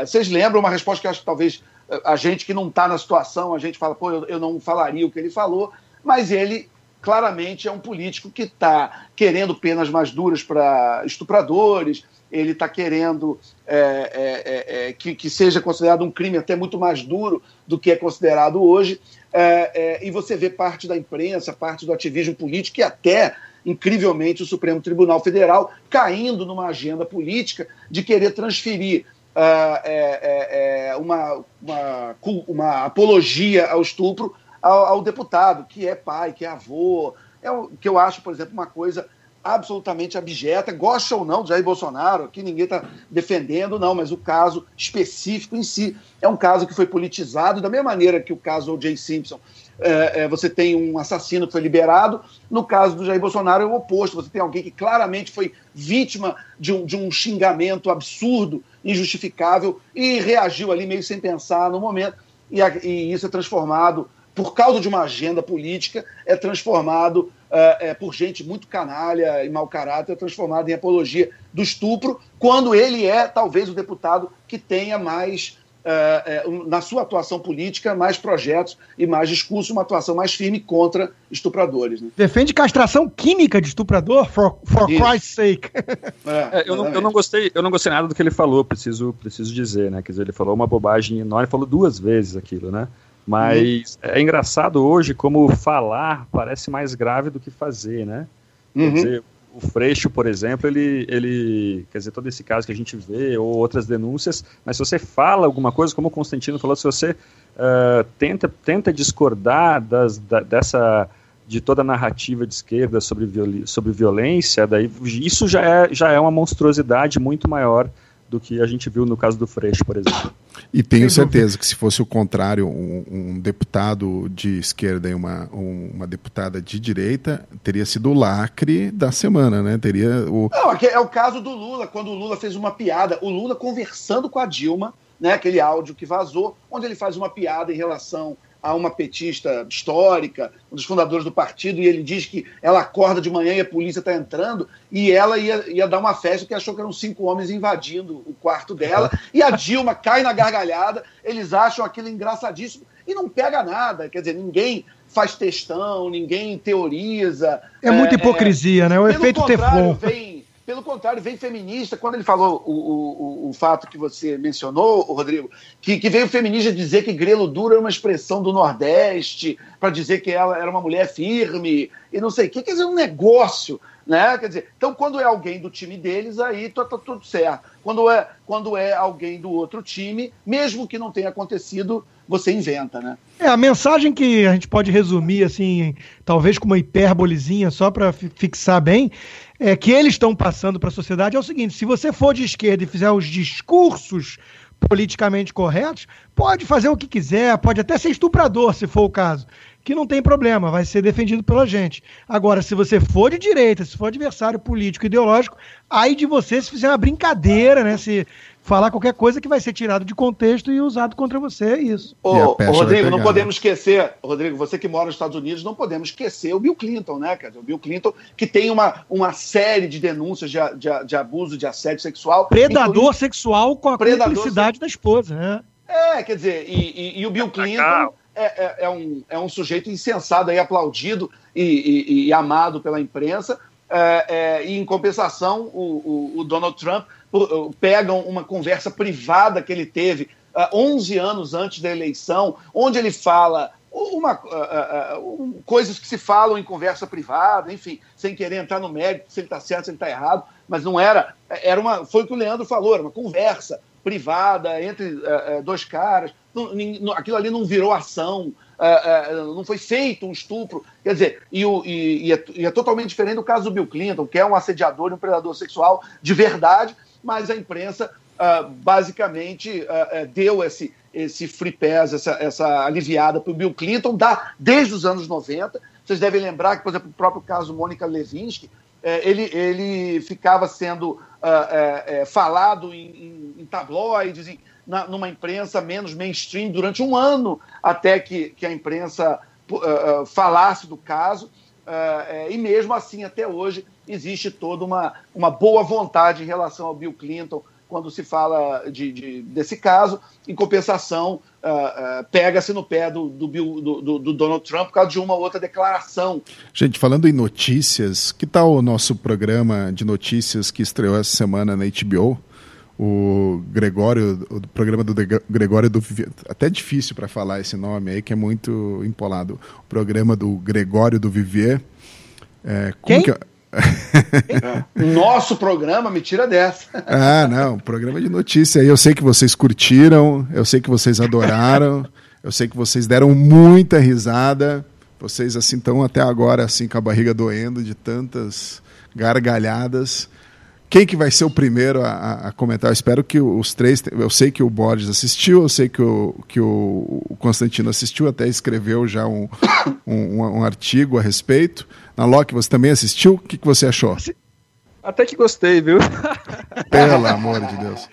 vocês lembram uma resposta que acho que talvez a gente que não está na situação, a gente fala, pô, eu, eu não falaria o que ele falou, mas ele claramente é um político que está querendo penas mais duras para estupradores, ele está querendo é, é, é, que, que, seja considerado um crime até muito mais duro do que é considerado hoje. É, é, e você vê parte da imprensa, parte do ativismo político e até, incrivelmente, o Supremo Tribunal Federal caindo numa agenda política de querer transferir é, uma, uma, uma, apologia ao estupro ao, ao, deputado, que é pai, que é avô. É o, que eu acho, por exemplo, uma coisa absolutamente abjeta, gosta ou não de Jair Bolsonaro, aqui ninguém está defendendo, não, mas o caso específico em si é um caso que foi politizado, da mesma maneira que o caso O.J. Simpson, é, é, você tem um assassino que foi liberado, no caso do Jair Bolsonaro é o oposto, você tem alguém que claramente foi vítima de um, de um xingamento absurdo, injustificável, e reagiu ali meio sem pensar no momento, e, a, e isso é transformado por causa de uma agenda política, é transformado é, é, por gente muito canalha e mau caráter, é transformado em apologia do estupro, quando ele é talvez o deputado que tenha mais, é, é na sua atuação política, mais projetos e mais discurso, uma atuação mais firme contra estupradores. Né? Defende castração química de estuprador, for, for Christ's sake. [laughs] É, eu, não, eu, não, gostei, eu não gostei nada do que ele falou, preciso, preciso dizer, né? Quer dizer, ele falou uma bobagem enorme, falou duas vezes aquilo, né? Mas uhum. é engraçado hoje como falar parece mais grave do que fazer, né? Uhum. Quer dizer, o Freixo, por exemplo, ele, ele, quer dizer, todo esse caso que a gente vê, ou outras denúncias, mas se você fala alguma coisa, como o Constantino falou, se você uh, tenta, tenta discordar das, da, dessa, de toda a narrativa de esquerda sobre, viol, sobre violência, daí isso já é, já é uma monstruosidade muito maior do que a gente viu no caso do Freixo, por exemplo. E tenho certeza que se fosse o contrário, um, um deputado de esquerda e uma, um, uma deputada de direita, teria sido o lacre da semana, né? Teria o... Não, é o caso do Lula, quando o Lula fez uma piada, o Lula conversando com a Dilma, né, aquele áudio que vazou, onde ele faz uma piada em relação a uma petista histórica, um dos fundadores do partido, e ele diz que ela acorda de manhã e a polícia está entrando, e ela ia, ia dar uma festa que achou que eram cinco homens invadindo o quarto dela, [laughs] e a Dilma cai na gargalhada, eles acham aquilo engraçadíssimo, e não pega nada, quer dizer, ninguém faz textão, ninguém teoriza. É muita é, hipocrisia, é, né? O efeito Teflon. Vem, pelo contrário, vem feminista. Quando ele falou o, o, o fato que você mencionou, Rodrigo, que, que veio feminista dizer que grelo duro é uma expressão do Nordeste, para dizer que ela era uma mulher firme e não sei o que, quer dizer, um negócio. Né? Quer dizer, então quando é alguém do time deles, aí tá, tá, tudo certo. Quando é, quando é alguém do outro time, mesmo que não tenha acontecido, você inventa, né? É, a mensagem que a gente pode resumir, assim, talvez com uma hipérbolizinha, só para fixar bem, é, que eles estão passando para a sociedade é o seguinte: se você for de esquerda e fizer os discursos politicamente corretos, pode fazer o que quiser, pode até ser estuprador, se for o caso, que não tem problema, vai ser defendido pela gente. Agora, se você for de direita, se for adversário político, ideológico, aí de você se fizer uma brincadeira, né? Se falar qualquer coisa que vai ser tirado de contexto e usado contra você, é isso. Ô, ô Rodrigo, não podemos esquecer, Rodrigo, você que mora nos Estados Unidos, não podemos esquecer o Bill Clinton, né, cara? O Bill Clinton, que tem uma, uma série de denúncias de, de, de abuso, de assédio sexual. Predador sexual com a cumplicidade da esposa, né? É, quer dizer, e, e, e o Bill Clinton é, é, é, um, é um sujeito insensado aí, aplaudido e, e, e amado pela imprensa, é, é, e em compensação, o, o, o Donald Trump pegam uma conversa privada que ele teve uh, 11 anos antes da eleição, onde ele fala uma, uh, uh, coisas que se falam em conversa privada, enfim, sem querer entrar no mérito se ele está certo, se ele está errado, mas não era, era uma, foi o que o Leandro falou, era uma conversa privada entre dois caras, não, aquilo ali não virou ação, não foi feito um estupro, quer dizer, e, o, e, e, é, e é totalmente diferente do caso do Bill Clinton, que é um assediador e um predador sexual de verdade, mas a imprensa uh, basicamente uh, uh, deu esse, esse free pass, essa, essa aliviada para o Bill Clinton, dá, desde os anos 90. Vocês devem lembrar que, por exemplo, o próprio caso Mônica Levinsky, eh, ele, ele ficava sendo eh, eh, falado em, em, em tabloides, em, na, numa imprensa menos mainstream durante um ano até que, que a imprensa uh, falasse do caso. Uh, e mesmo assim, até hoje, existe toda uma, uma boa vontade em relação ao Bill Clinton quando se fala de, de desse caso. Em compensação, uh, uh, pega-se no pé do, do, do, do, Donald Trump por causa de uma outra declaração. Gente, falando em notícias, que tal o nosso programa de notícias que estreou essa semana na HBO? O Gregório, o programa do Gregório do até difícil para falar esse nome aí, que é muito empolado. O programa do Gregório do Vivier. É, Quem? Que, é? Nosso programa me tira dessa. [laughs] Ah, não, programa de notícia aí. Eu sei que vocês curtiram, eu sei que vocês adoraram, eu sei que vocês deram muita risada. Vocês assim estão até agora assim com a barriga doendo de tantas gargalhadas. Quem que vai ser o primeiro a, a, comentar? Eu espero que os três. Eu sei que o Borges assistiu, eu sei que o, que o, Constantino assistiu, até escreveu já [coughs] um, um, um artigo a respeito. Na Loki, você também assistiu? O que, que você achou? Até que gostei, viu? [laughs] Pelo amor de Deus.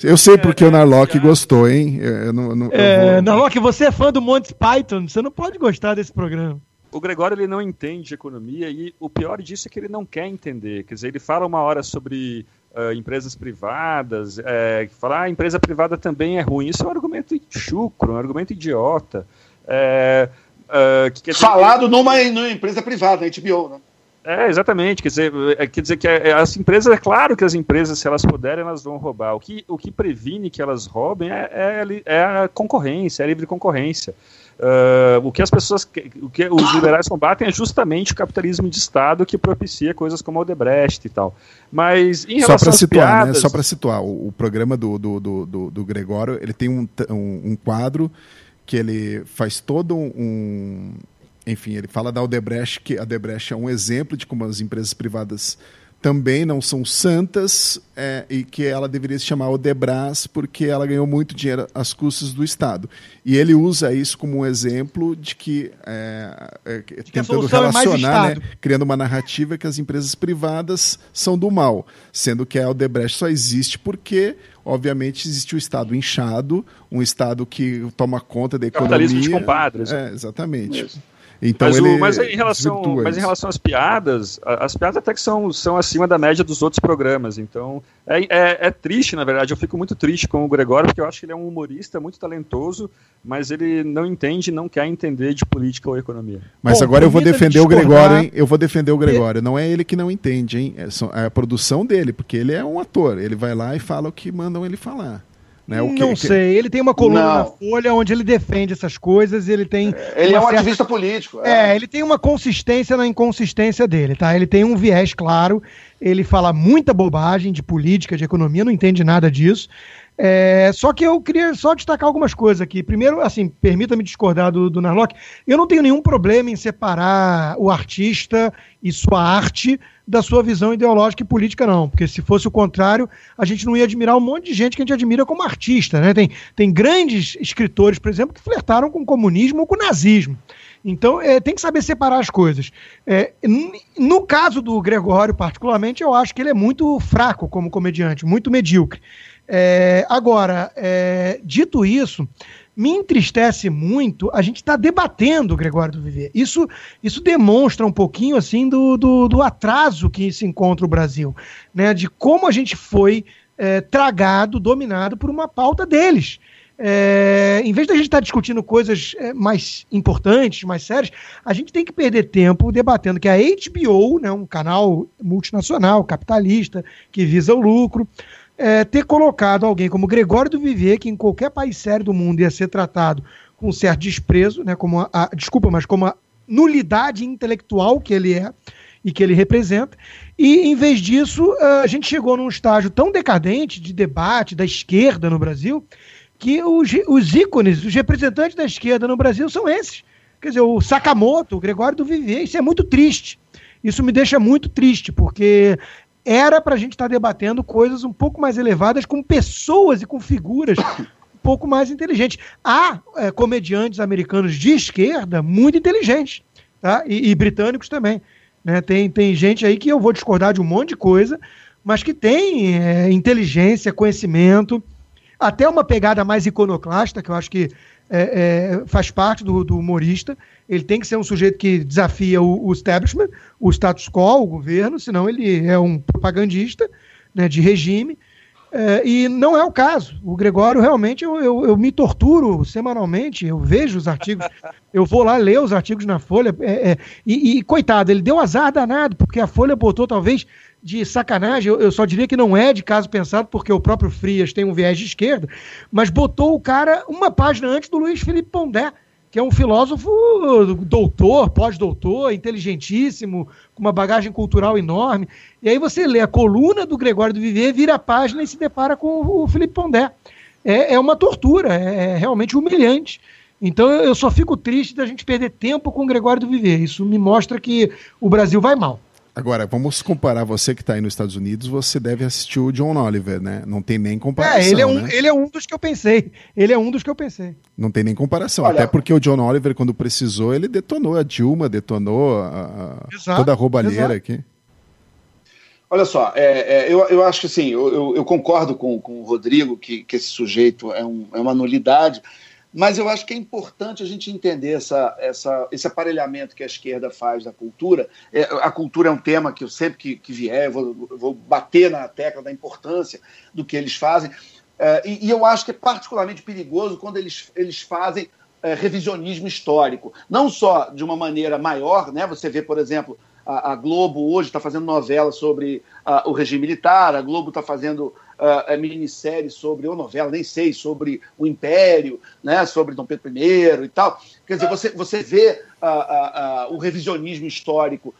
Eu sei porque é, o Narlock já... gostou, hein? Eu não, não, é, vou... Narlock, você é fã do Monty Python, você não pode gostar desse programa o Gregório ele não entende economia e o pior disso é que ele não quer entender. Quer dizer, ele fala uma hora sobre uh, empresas privadas, é, fala ah, a empresa privada também é ruim. Isso é um argumento chucro, um argumento idiota. É, uh, que, Falado que... numa, numa empresa privada, HBO, né? É, exatamente. Quer dizer, é, quer dizer que é, as empresas, é claro que as empresas, se elas puderem, elas vão roubar. O que, o que previne que elas roubem é, é, é a concorrência, é a livre concorrência. Uh, o que as pessoas, o que os liberais combatem é justamente o capitalismo de Estado que propicia coisas como o Odebrecht e tal. Mas em relação Só para situar, né, piadas... né? Só para situar, o, o, programa do, do, do, do, Gregório, ele tem um, um, um quadro que ele faz todo um, enfim, ele fala da Odebrecht, que a Odebrecht é um exemplo de como as empresas privadas também não são santas é, e que ela deveria se chamar Odebras porque ela ganhou muito dinheiro às custas do Estado. E ele usa isso como um exemplo de que, é, é, de tentando é relacionar, né, criando uma narrativa que as empresas privadas são do mal, sendo que a Odebrecht só existe porque, obviamente, existe o Estado inchado, um Estado que toma conta da economia. Capitalismo de compadres. É, exatamente. Isso. Então mas, o, mas, em relação, mas em relação às piadas, as piadas até que são, são acima da média dos outros programas. Então é, é, é, triste, na verdade. Eu fico muito triste com o Gregório, porque eu acho que ele é um humorista muito talentoso, mas ele não entende, não quer entender de política ou economia. Mas Bom, agora eu vou defender o Gregório, hein? Eu vou defender o Gregório. Não é ele que não entende, hein? É, é a produção dele, porque ele é um ator. Ele vai lá e fala o que mandam ele falar. Né? O que, não sei, ele tem uma coluna não. na Folha onde ele defende essas coisas, ele tem. Ele é um certa... ativista político. É. é. ele tem uma consistência na inconsistência dele, tá? Ele tem um viés claro, ele fala muita bobagem de política, de economia, não entende nada disso. É, só que eu queria só destacar algumas coisas aqui. Primeiro, assim, permita-me discordar do, do Narlock. Eu não tenho nenhum problema em separar o artista e sua arte da sua visão ideológica e política, não. Porque se fosse o contrário, a gente não ia admirar um monte de gente que a gente admira como artista. Né? Tem, tem grandes escritores, por exemplo, que flertaram com o comunismo ou com o nazismo. Então, é, tem que saber separar as coisas. É, no caso do Gregório, particularmente, eu acho que ele é muito fraco como comediante, muito medíocre. É, agora, é, dito isso, me entristece muito a gente estar tá debatendo Gregório do Viver. Isso, isso demonstra um pouquinho assim do, do, do, atraso que se encontra o Brasil, né? De como a gente foi é, tragado, dominado por uma pauta deles. É, em vez da gente estar tá discutindo coisas é, mais importantes, mais sérias, a gente tem que perder tempo debatendo que a HBO, né, um canal multinacional, capitalista, que visa o lucro, é, ter colocado alguém como Gregório do Vivier, que em qualquer país sério do mundo ia ser tratado com um certo desprezo, né, como a, a, desculpa, mas como a nulidade intelectual que ele é e que ele representa. E, em vez disso, a gente chegou num estágio tão decadente de debate da esquerda no Brasil que os, os ícones, os representantes da esquerda no Brasil são esses. Quer dizer, o Sakamoto, o Gregório do Vivier, isso é muito triste. Isso me deixa muito triste, porque era para a gente estar tá debatendo coisas um pouco mais elevadas com pessoas e com figuras [coughs] um pouco mais inteligentes. Há é, comediantes americanos de esquerda muito inteligentes, tá? E, e britânicos também. Né? Tem, tem gente aí que eu vou discordar de um monte de coisa, mas que tem é, inteligência, conhecimento. até uma pegada mais iconoclasta, que eu acho que é, é, faz parte do, do, humorista. Ele tem que ser um sujeito que desafia o, o, establishment, o status quo, o governo, senão ele é um propagandista né, de regime. É, e não é o caso. O Gregório realmente eu, eu, eu, me torturo semanalmente, eu vejo os artigos, [laughs] eu vou lá ler os artigos na Folha. É, é, e, e, coitado, ele deu azar danado, porque a Folha botou talvez de sacanagem, eu, só diria que não é de caso pensado, porque o próprio Frias tem um viés de esquerda, mas botou o cara uma página antes do Luiz Felipe Pondé, que é um filósofo doutor, pós-doutor, inteligentíssimo, com uma bagagem cultural enorme. E aí você lê a coluna do Gregório do Viver, vira a página e se depara com o Felipe Pondé. É, é uma tortura, é, é realmente humilhante. Então eu só fico triste da gente perder tempo com o Gregório do Viver. Isso me mostra que o Brasil vai mal. Agora, vamos comparar você que está aí nos Estados Unidos, você deve assistir o John Oliver, né? Não tem nem comparação. É, ele é um, né? ele é um dos que eu pensei. Ele é um dos que eu pensei. Não tem nem comparação. Olha, Até porque o John Oliver, quando precisou, ele detonou a Dilma, detonou a, a exato, toda a roubalheira exato. aqui. Olha só, é, é, eu, eu acho que assim, eu, eu, eu concordo com, com o Rodrigo que, que esse sujeito é, um, é uma nulidade. Mas eu acho que é importante a gente entender essa, essa, esse aparelhamento que a esquerda faz da cultura. É, a cultura é um tema que eu sempre que, que vier, eu vou, eu vou bater na tecla da importância do que eles fazem. É, e, e, eu acho que é particularmente perigoso quando eles, eles fazem é, revisionismo histórico. Não só de uma maneira maior, né? você vê, por exemplo, a, a Globo hoje está fazendo novela sobre uh, o regime militar, a Globo está fazendo uh, minissérie sobre, ou novela, nem sei, sobre o Império, né, sobre Dom Pedro I e tal. Quer dizer, você, você vê uh, o revisionismo histórico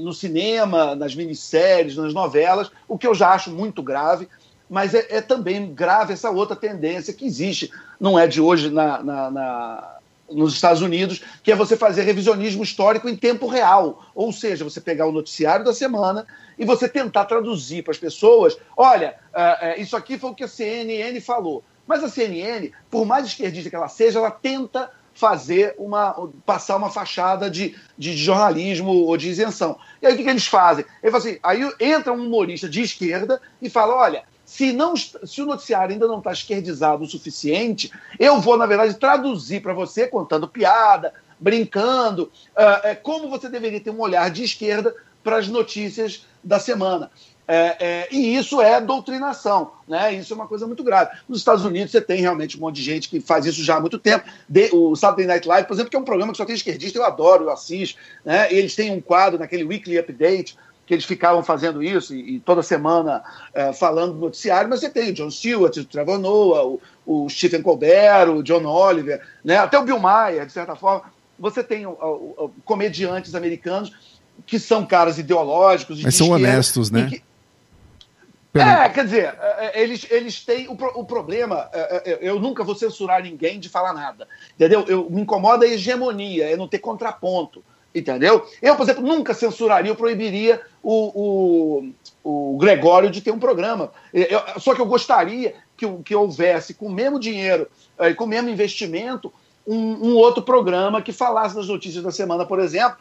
no cinema, nas minisséries, nas novelas, o que eu já acho muito grave, mas é, é, também grave essa outra tendência que existe, não é de hoje na, na, na nos Estados Unidos, que é você fazer revisionismo histórico em tempo real. Ou seja, você pegar o noticiário da semana e você tentar traduzir para as pessoas: olha, uh, uh, isso aqui foi o que a CNN falou. Mas a CNN, por mais esquerdista que ela seja, ela tenta fazer uma passar uma fachada de, de jornalismo ou de isenção. E aí o que, que eles fazem? Eles assim, aí entra um humorista de esquerda e fala: olha, se, não, se o noticiário ainda não está esquerdizado o suficiente, eu vou, na verdade, traduzir para você, contando piada, brincando, uh, como você deveria ter um olhar de esquerda para as notícias da semana. É, é, e isso é doutrinação, né? Isso é uma coisa muito grave. Nos Estados Unidos você tem realmente um monte de gente que faz isso já há muito tempo. De, o Saturday Night Live, por exemplo, que é um programa que só tem esquerdista, eu adoro, eu assisto. Né? Eles têm um quadro naquele Weekly Update que eles ficavam fazendo isso e, e toda semana é, falando do noticiário, mas você tem o John Stewart, o Trevor Noah, o, o, Stephen Colbert, o John Oliver, né? até o Bill Maher, de certa forma. Você tem o, o, comediantes americanos que são caras ideológicos. Mas são honestos, né? Que... É, quer dizer, é, é, eles, eles têm. O, o problema, é, eu nunca vou censurar ninguém de falar nada. Entendeu? Eu, me incomoda a hegemonia, é não ter contraponto. Entendeu? Eu, por exemplo, nunca censuraria ou proibiria o, o, o Gregório de ter um programa. Eu, só que eu gostaria que, que houvesse, com o mesmo dinheiro e com o mesmo investimento, um, um, outro programa que falasse das notícias da semana, por exemplo,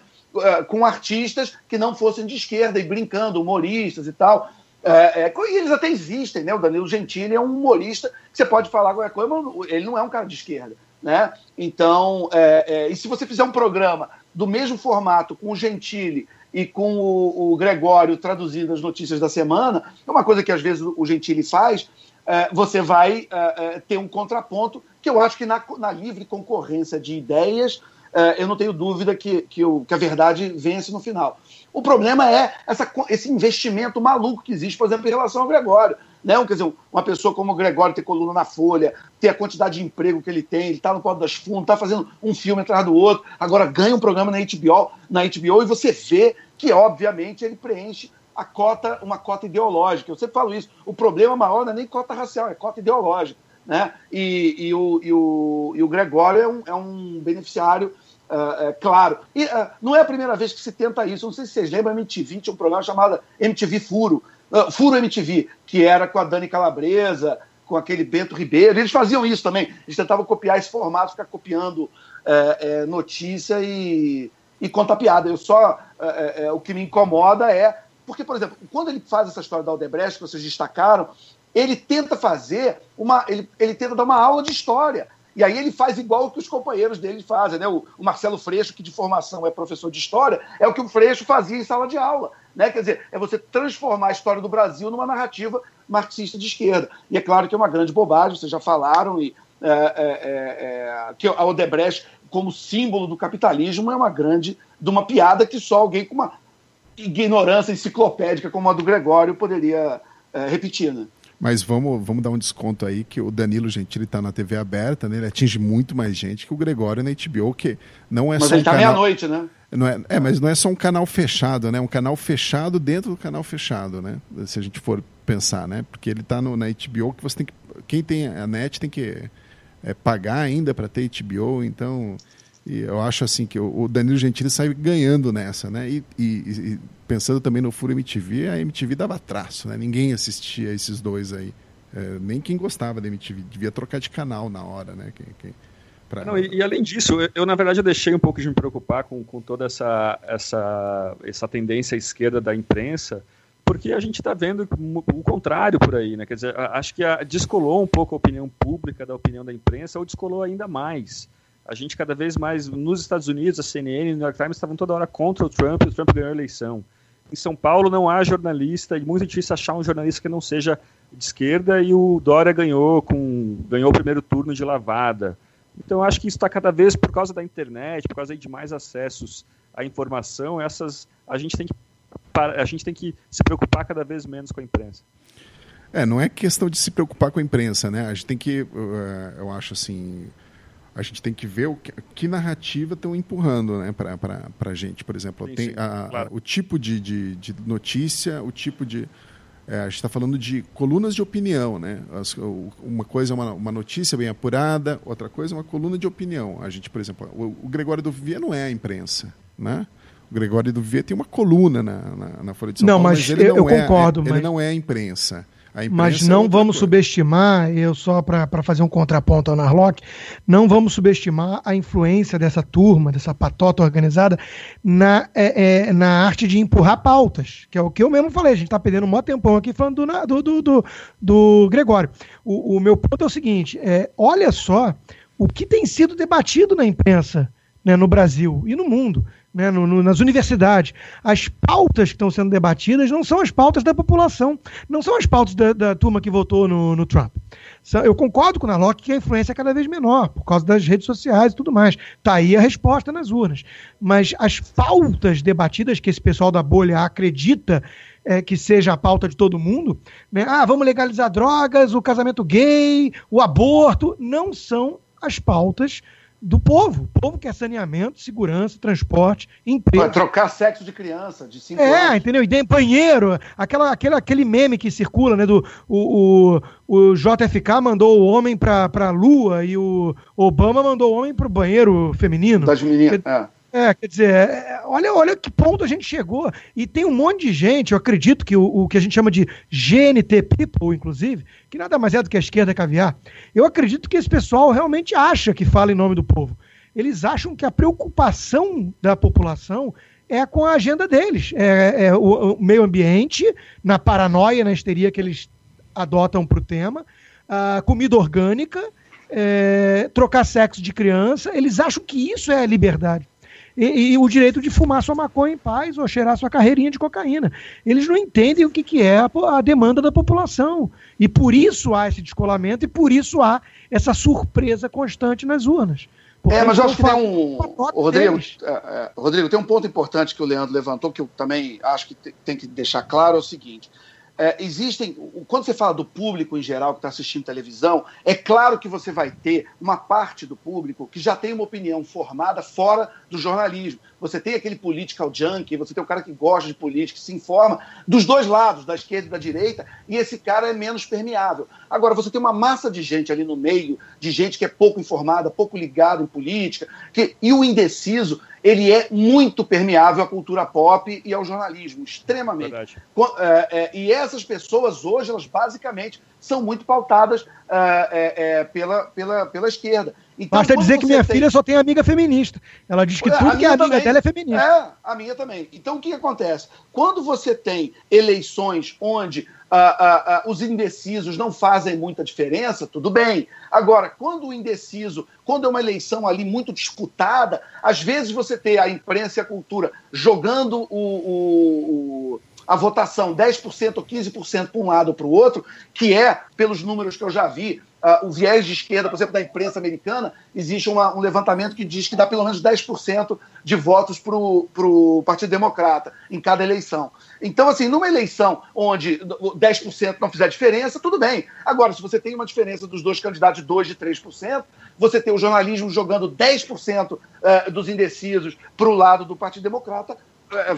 com artistas que não fossem de esquerda e brincando, humoristas e tal. É, é, eles até existem, né? O Danilo Gentili é um humorista que você pode falar qualquer coisa, mas ele não é um cara de esquerda. Né? Então, é, e se você fizer um programa do mesmo formato com o Gentili e com o, o, Gregório traduzindo as notícias da semana, é uma coisa que às vezes o Gentili faz, é, você vai é, é, ter um contraponto que eu acho que na, na livre concorrência de ideias, é, eu não tenho dúvida que, que, o, que a verdade vence no final. O problema é essa, esse investimento maluco que existe, por exemplo, em relação ao Gregório. Né? Quer dizer, uma pessoa como o Gregório ter coluna na Folha, ter a quantidade de emprego que ele tem, ele está no quadro das fundas, está fazendo um filme atrás do outro, agora ganha um programa na HBO, na HBO e você vê que, obviamente, ele preenche a cota, uma cota ideológica. Eu sempre falo isso. O problema maior não é nem cota racial, é cota ideológica. Né? E, e, o, e, o, e o Gregório é um, é um beneficiário Uh, é, claro. E uh, não é a primeira vez que se tenta isso. Não sei se vocês lembram, a MTV tinha um programa chamado MTV Furo, uh, Furo MTV, que era com a Dani Calabresa, com aquele Bento Ribeiro. Eles faziam isso também. Eles tentavam copiar esse formato, ficar copiando é, notícia e, e conta piada. Eu só. o que me incomoda é. Porque, por exemplo, quando ele faz essa história da Aldebrecht, que vocês destacaram, ele tenta fazer uma. Ele, ele tenta dar uma aula de história. E aí ele faz igual o que os companheiros dele fazem, né? O, o, Marcelo Freixo, que de formação é professor de história, é o que o Freixo fazia em sala de aula, né? Quer dizer, é você transformar a história do Brasil numa narrativa marxista de esquerda. E é claro que é uma grande bobagem, vocês já falaram, e é, é, é, é que a Odebrecht, como símbolo do capitalismo, é uma grande, de uma piada que só alguém com uma ignorância enciclopédica como a do Gregório poderia é, repetir, né? Mas vamos, vamos dar um desconto aí, que o Danilo Gentili está na TV aberta, né? Ele atinge muito mais gente que o Gregório na HBO, que não é mas só. Mas ele está canal... meia-noite, né? Não é, é, mas não é só um canal fechado, né? Um canal fechado dentro do canal fechado, né? Se a gente for pensar, né? Porque ele está na HBO que você tem que. Quem tem a net tem que é, pagar ainda para ter HBO, então. Eu acho assim que o Danilo Gentili sai ganhando nessa, né? E, e, e, pensando também no Furo MTV, a MTV dava traço, né? Ninguém assistia esses dois aí. É, nem quem gostava da MTV. Devia trocar de canal na hora, né? Quem, quem, pra... Não, e, e, além disso, eu, eu, na verdade eu deixei um pouco de me preocupar com, com toda essa, essa, essa tendência à esquerda da imprensa, porque a gente está vendo o contrário por aí, né? Quer dizer, acho que a, descolou um pouco a opinião pública da opinião da imprensa, ou descolou ainda mais a gente cada vez mais, nos Estados Unidos, a CNN e o New York Times estavam toda hora contra o Trump e o Trump ganhou a eleição. Em São Paulo não há jornalista, e muito difícil achar um jornalista que não seja de esquerda, e o Dória ganhou, com, ganhou o primeiro turno de lavada. Então eu acho que isso está cada vez, por causa da internet, por causa de mais acessos à informação, essas a gente tem que a gente tem que se preocupar cada vez menos com a imprensa. É, não é questão de se preocupar com a imprensa, né? A gente tem que, uh, eu acho assim, a gente tem que ver o que, que narrativa estão empurrando né, para a gente. Por exemplo, sim, tem sim, a, claro. o tipo de, de, de, notícia, o tipo de. É, a gente está falando de colunas de opinião. Né? As, uma coisa é uma, uma, notícia bem apurada, outra coisa é uma coluna de opinião. A gente, por exemplo, o, o Gregório do Vivier não é a imprensa. Né? O Gregório do Vivier tem uma coluna na, na, na Folha de São não, Paulo, mas, mas ele eu, não eu é, concordo, é, mas... ele não é a imprensa. Mas não é vamos coisa. subestimar, eu só para fazer um contraponto ao Narlock, não vamos subestimar a influência dessa turma, dessa patota organizada, na, é, é, na arte de empurrar pautas, que é o que eu mesmo falei. A gente está perdendo um maior tempão aqui falando do, do, do, do Gregório. O, o, meu ponto é o seguinte: é, olha só o que tem sido debatido na imprensa né, no Brasil e no mundo né, no, no, nas universidades, as pautas que estão sendo debatidas não são as pautas da população, não são as pautas da, da turma que votou no, no, Trump. Eu concordo com o Narlock que a influência é cada vez menor, por causa das redes sociais e tudo mais. Está aí a resposta nas urnas. Mas as pautas debatidas que esse pessoal da bolha acredita é, que seja a pauta de todo mundo, né? ah, vamos legalizar drogas, o casamento gay, o aborto, não são as pautas do povo. O povo quer saneamento, segurança, transporte, emprego. Vai trocar sexo de criança, de 5 é, anos. É, entendeu? E banheiro, aquela, aquele, aquele meme que circula, né? Do, o, o, o JFK mandou o homem pra, pra lua e o Obama mandou o homem pro banheiro feminino. Das meninas, é. É, quer dizer, é, é, olha, olha que ponto a gente chegou. E tem um monte de gente, eu acredito que o, o, que a gente chama de GNT People, inclusive, que nada mais é do que a esquerda caviar. Eu acredito que esse pessoal realmente acha que fala em nome do povo. Eles acham que a preocupação da população é com a agenda deles. É, é o, o, meio ambiente, na paranoia, na histeria que eles adotam para o tema, a comida orgânica, é, trocar sexo de criança. Eles acham que isso é liberdade e, e, o direito de fumar sua maconha em paz ou cheirar sua carreirinha de cocaína. Eles não entendem o que, que é a, a demanda da população. E por isso há esse descolamento e por isso há essa surpresa constante nas urnas. Porque é, mas eu acho que tem um. Rodrigo, é, é, Rodrigo, tem um ponto importante que o Leandro levantou, que eu também acho que tem que deixar claro: é o seguinte. É, existem. Quando você fala do público em geral que está assistindo televisão, é claro que você vai ter uma parte do público que já tem uma opinião formada fora do jornalismo. Você tem aquele political junkie, você tem o cara que gosta de política, que se informa dos dois lados, da esquerda e da direita, e esse cara é menos permeável. Agora, você tem uma massa de gente ali no meio, de gente que é pouco informada, pouco ligada em política, que, e o indeciso, ele é muito permeável à cultura pop e ao jornalismo, extremamente. É, é, e essas pessoas hoje, elas basicamente são muito pautadas é, é, é pela, pela, pela esquerda. Então, Basta dizer que minha tem... filha só tem amiga feminista. Ela diz que é, tudo que é amiga também. dela é feminista. É, a minha também. Então o que acontece? Quando você tem eleições onde ah, ah, os indecisos não fazem muita diferença, tudo bem. Agora, quando o indeciso, quando é uma eleição ali muito disputada, às vezes você tem a imprensa e a cultura jogando o, o, o a votação 10% ou 15% para um lado ou para o outro, que é, pelos números que eu já vi, uh, o viés de esquerda, por exemplo, da imprensa americana, existe uma, um levantamento que diz que dá pelo menos 10% de votos para o Partido Democrata em cada eleição. Então, assim, numa eleição onde 10% não fizer diferença, tudo bem. Agora, se você tem uma diferença dos dois candidatos de 2% de 3%, você tem o jornalismo jogando 10% eh, dos indecisos para o lado do Partido Democrata,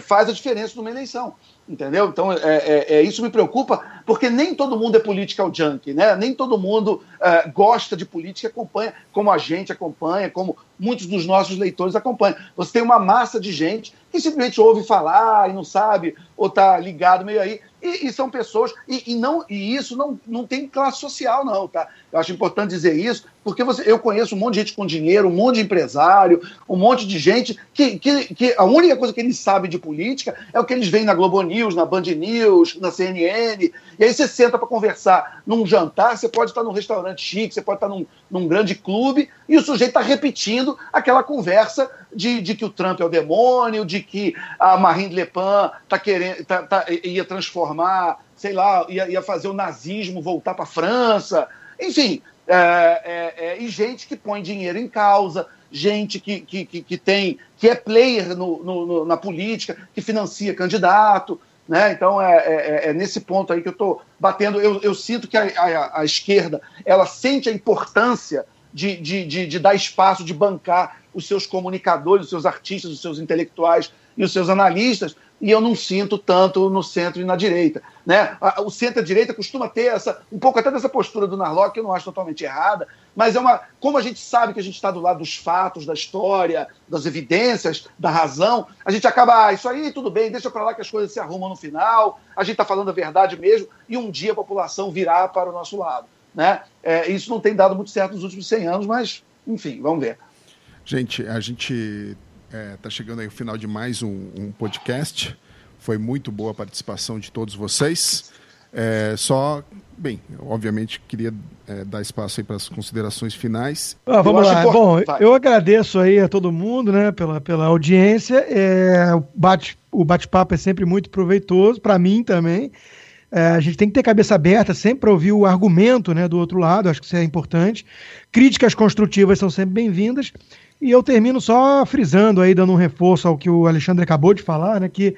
faz a diferença numa eleição. Entendeu? Então, é, é, é, isso me preocupa, porque nem todo mundo é political junkie, né? Nem todo mundo é, gosta de política e acompanha, como a gente acompanha, como muitos dos nossos leitores acompanham. Você tem uma massa de gente que simplesmente ouve falar e não sabe, ou está ligado meio aí. E, e são pessoas, e, e, não, e isso não, não tem classe social, não, tá? Eu acho importante dizer isso, porque você, eu conheço um monte de gente com dinheiro, um monte de empresário, um monte de gente que, que, que a única coisa que eles sabem de política é o que eles veem na Globo News, na Band News, na CNN. E aí você senta para conversar num jantar, você pode estar num restaurante chique, você pode estar num, num grande clube, e o sujeito está repetindo aquela conversa de, de, que o Trump é o demônio, de que a Marine Le Pen tá querendo, tá, tá, ia transformar, sei lá, ia, ia fazer o nazismo voltar para a França. Enfim, é, é, é, e gente que põe dinheiro em causa, gente que, que, que, que tem que é player no, no, na política, que financia candidato. Né? Então é, é, é, é nesse ponto aí que eu estou batendo. Eu, eu sinto que a, a, a, esquerda ela sente a importância de, de, de, de dar espaço, de bancar os seus comunicadores, os seus artistas, os seus intelectuais e os seus analistas, e eu não sinto tanto no centro e na direita. Né? O centro-direita costuma ter essa, um pouco até dessa postura do Narlock, que eu não acho totalmente errada, mas é uma. Como a gente sabe que a gente está do lado dos fatos, da história, das evidências, da razão, a gente acaba, ah, isso aí tudo bem, deixa para lá que as coisas se arrumam no final, a gente está falando a verdade mesmo, e um dia a população virá para o nosso lado. Né? É, isso não tem dado muito certo nos últimos 100 anos, mas, enfim, vamos ver. Gente, a gente está é, tá chegando aí ao final de mais um, um, podcast. Foi muito boa a participação de todos vocês. É, só, bem, obviamente queria é, dar espaço aí para as considerações finais. Ah, vamos lá. Bom, Vai. eu agradeço aí a todo mundo, né, pela, pela audiência. É, o bate o bate-papo é sempre muito proveitoso para mim também. É, a gente tem que ter cabeça aberta sempre para ouvir o argumento né, do outro lado, acho que isso é importante. Críticas construtivas são sempre bem-vindas. E eu termino só frisando aí, dando um reforço ao que o Alexandre acabou de falar, né, que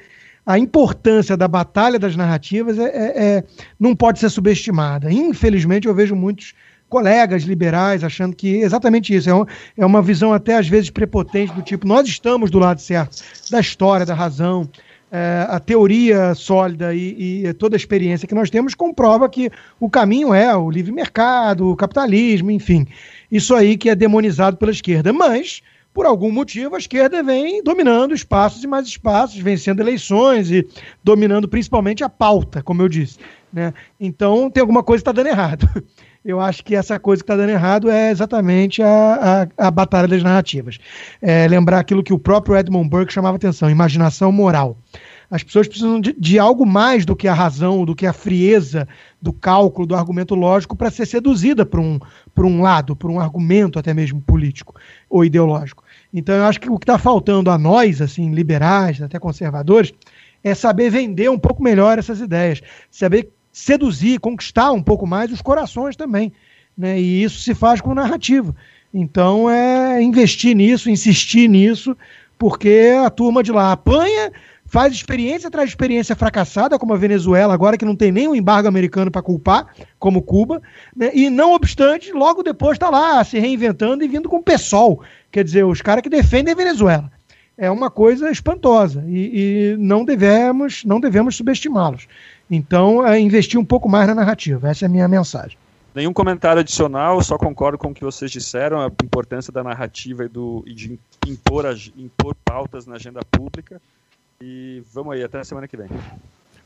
a importância da batalha das narrativas é, é, é, não pode ser subestimada. Infelizmente, eu vejo muitos colegas liberais achando que exatamente isso é, um, é uma visão até às vezes prepotente do tipo nós estamos do lado certo da história, da razão, é, a teoria sólida e, e, toda a experiência que nós temos comprova que o caminho é o livre mercado, o capitalismo, enfim. Isso aí que é demonizado pela esquerda. Mas, por algum motivo, a esquerda vem dominando espaços e mais espaços, vencendo eleições e dominando principalmente a pauta, como eu disse. Né? Então, tem alguma coisa que está dando errado. [laughs] Eu acho que essa coisa que está dando errado é exatamente a, a, a batalha das narrativas. É, lembrar aquilo que o próprio Edmund Burke chamava atenção: imaginação moral. As pessoas precisam de, de, algo mais do que a razão, do que a frieza do cálculo, do argumento lógico, para ser seduzida por um, por um lado, por um argumento até mesmo político ou ideológico. Então, eu acho que o que está faltando a nós, assim, liberais, até conservadores, é saber vender um pouco melhor essas ideias, saber seduzir, conquistar um pouco mais os corações também. Né? E isso se faz com narrativa. Então, é investir nisso, insistir nisso, porque a turma de lá apanha faz experiência atrás de experiência fracassada, como a Venezuela, agora que não tem nenhum embargo americano para culpar, como Cuba, né? e não obstante, logo depois está lá se reinventando e vindo com o PSOL, quer dizer, os caras que defendem a Venezuela. É uma coisa espantosa e, e não devemos, não devemos subestimá-los. Então, é investir um pouco mais na narrativa. Essa é a minha mensagem. Nenhum comentário adicional, só concordo com o que vocês disseram, a importância da narrativa e, do, e de impor, impor pautas na agenda pública. E vamos aí, até a semana que vem.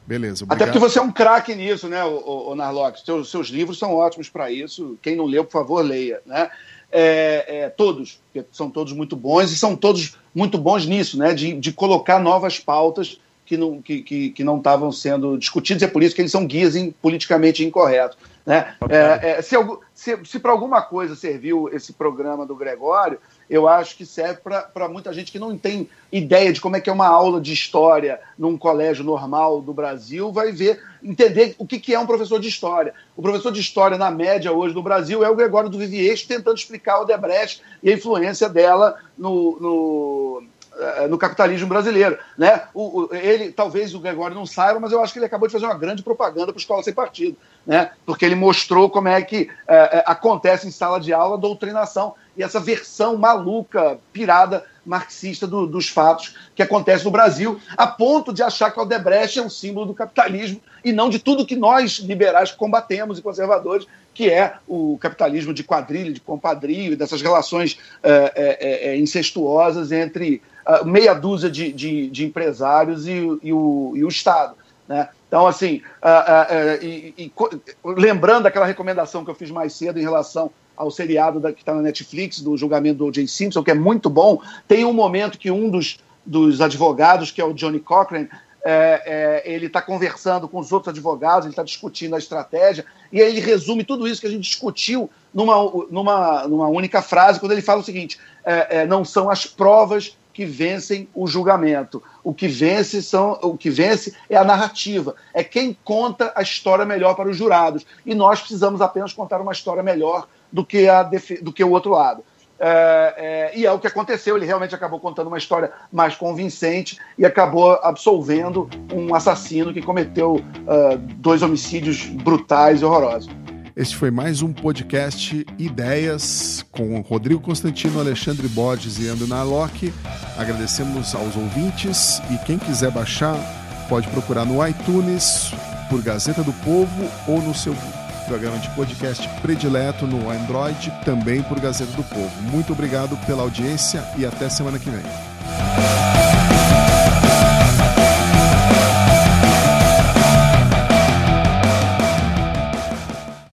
Beleza. Obrigado. Até porque você é um craque nisso, né, o, o Narlock? Seus, seus livros são ótimos para isso. Quem não leu, por favor, leia. Né? É, é, todos, são todos muito bons e são todos muito bons nisso, né? De, de colocar novas pautas que não que, que, que não estavam sendo discutidos, e é por isso que eles são guias in, politicamente incorretos. Né? É, é, se, se, se para alguma coisa serviu esse programa do Gregório, eu acho que serve para muita gente que não tem ideia de como é que é uma aula de história num colégio normal do Brasil, vai ver, entender o que, que é um professor de história. O professor de história, na média hoje no Brasil, é o Gregório do Vivier tentando explicar o Debrecht e a influência dela no, no eh, no capitalismo brasileiro. Né? O, o, ele, talvez o Gregório não saiba, mas eu acho que ele acabou de fazer uma grande propaganda para a escola sem partido, né? porque ele mostrou como é que é, acontece em sala de aula a doutrinação e essa versão maluca, pirada, marxista do, dos fatos que acontece no Brasil, a ponto de achar que o Odebrecht é um símbolo do capitalismo e não de tudo que nós, liberais, combatemos e conservadores, que é o capitalismo de quadrilha, de compadrio, dessas relações é, é, é, incestuosas entre uh, meia dúzia de, de, de empresários e, e, o, e o Estado. Né? Então, assim, uh, uh, e, e, lembrando aquela recomendação que eu fiz mais cedo em relação ao seriado da, que está na Netflix, do julgamento do O.J. Simpson, que é muito bom, tem um momento que um dos, dos advogados, que é o Johnny Cochran, é, é, ele está conversando com os outros advogados, ele está discutindo a estratégia, e aí ele resume tudo isso que a gente discutiu numa, numa, numa única frase, quando ele fala o seguinte: é, é não são as provas que vencem o julgamento. O que vence são o que vence é a narrativa, é quem conta a história melhor para os jurados. E nós precisamos apenas contar uma história melhor do que, a, do que o outro lado. É, é, e é o que aconteceu, ele realmente acabou contando uma história mais convincente e acabou absolvendo um assassino que cometeu uh, dois homicídios brutais e horrorosos. Este foi mais um podcast Ideias com Rodrigo Constantino, Alexandre Borges e André Narlock. Agradecemos aos ouvintes e quem quiser baixar pode procurar no iTunes por Gazeta do Povo ou no seu programa de podcast predileto no Android, também por Gazeta do Povo. Muito obrigado pela audiência e até semana que vem.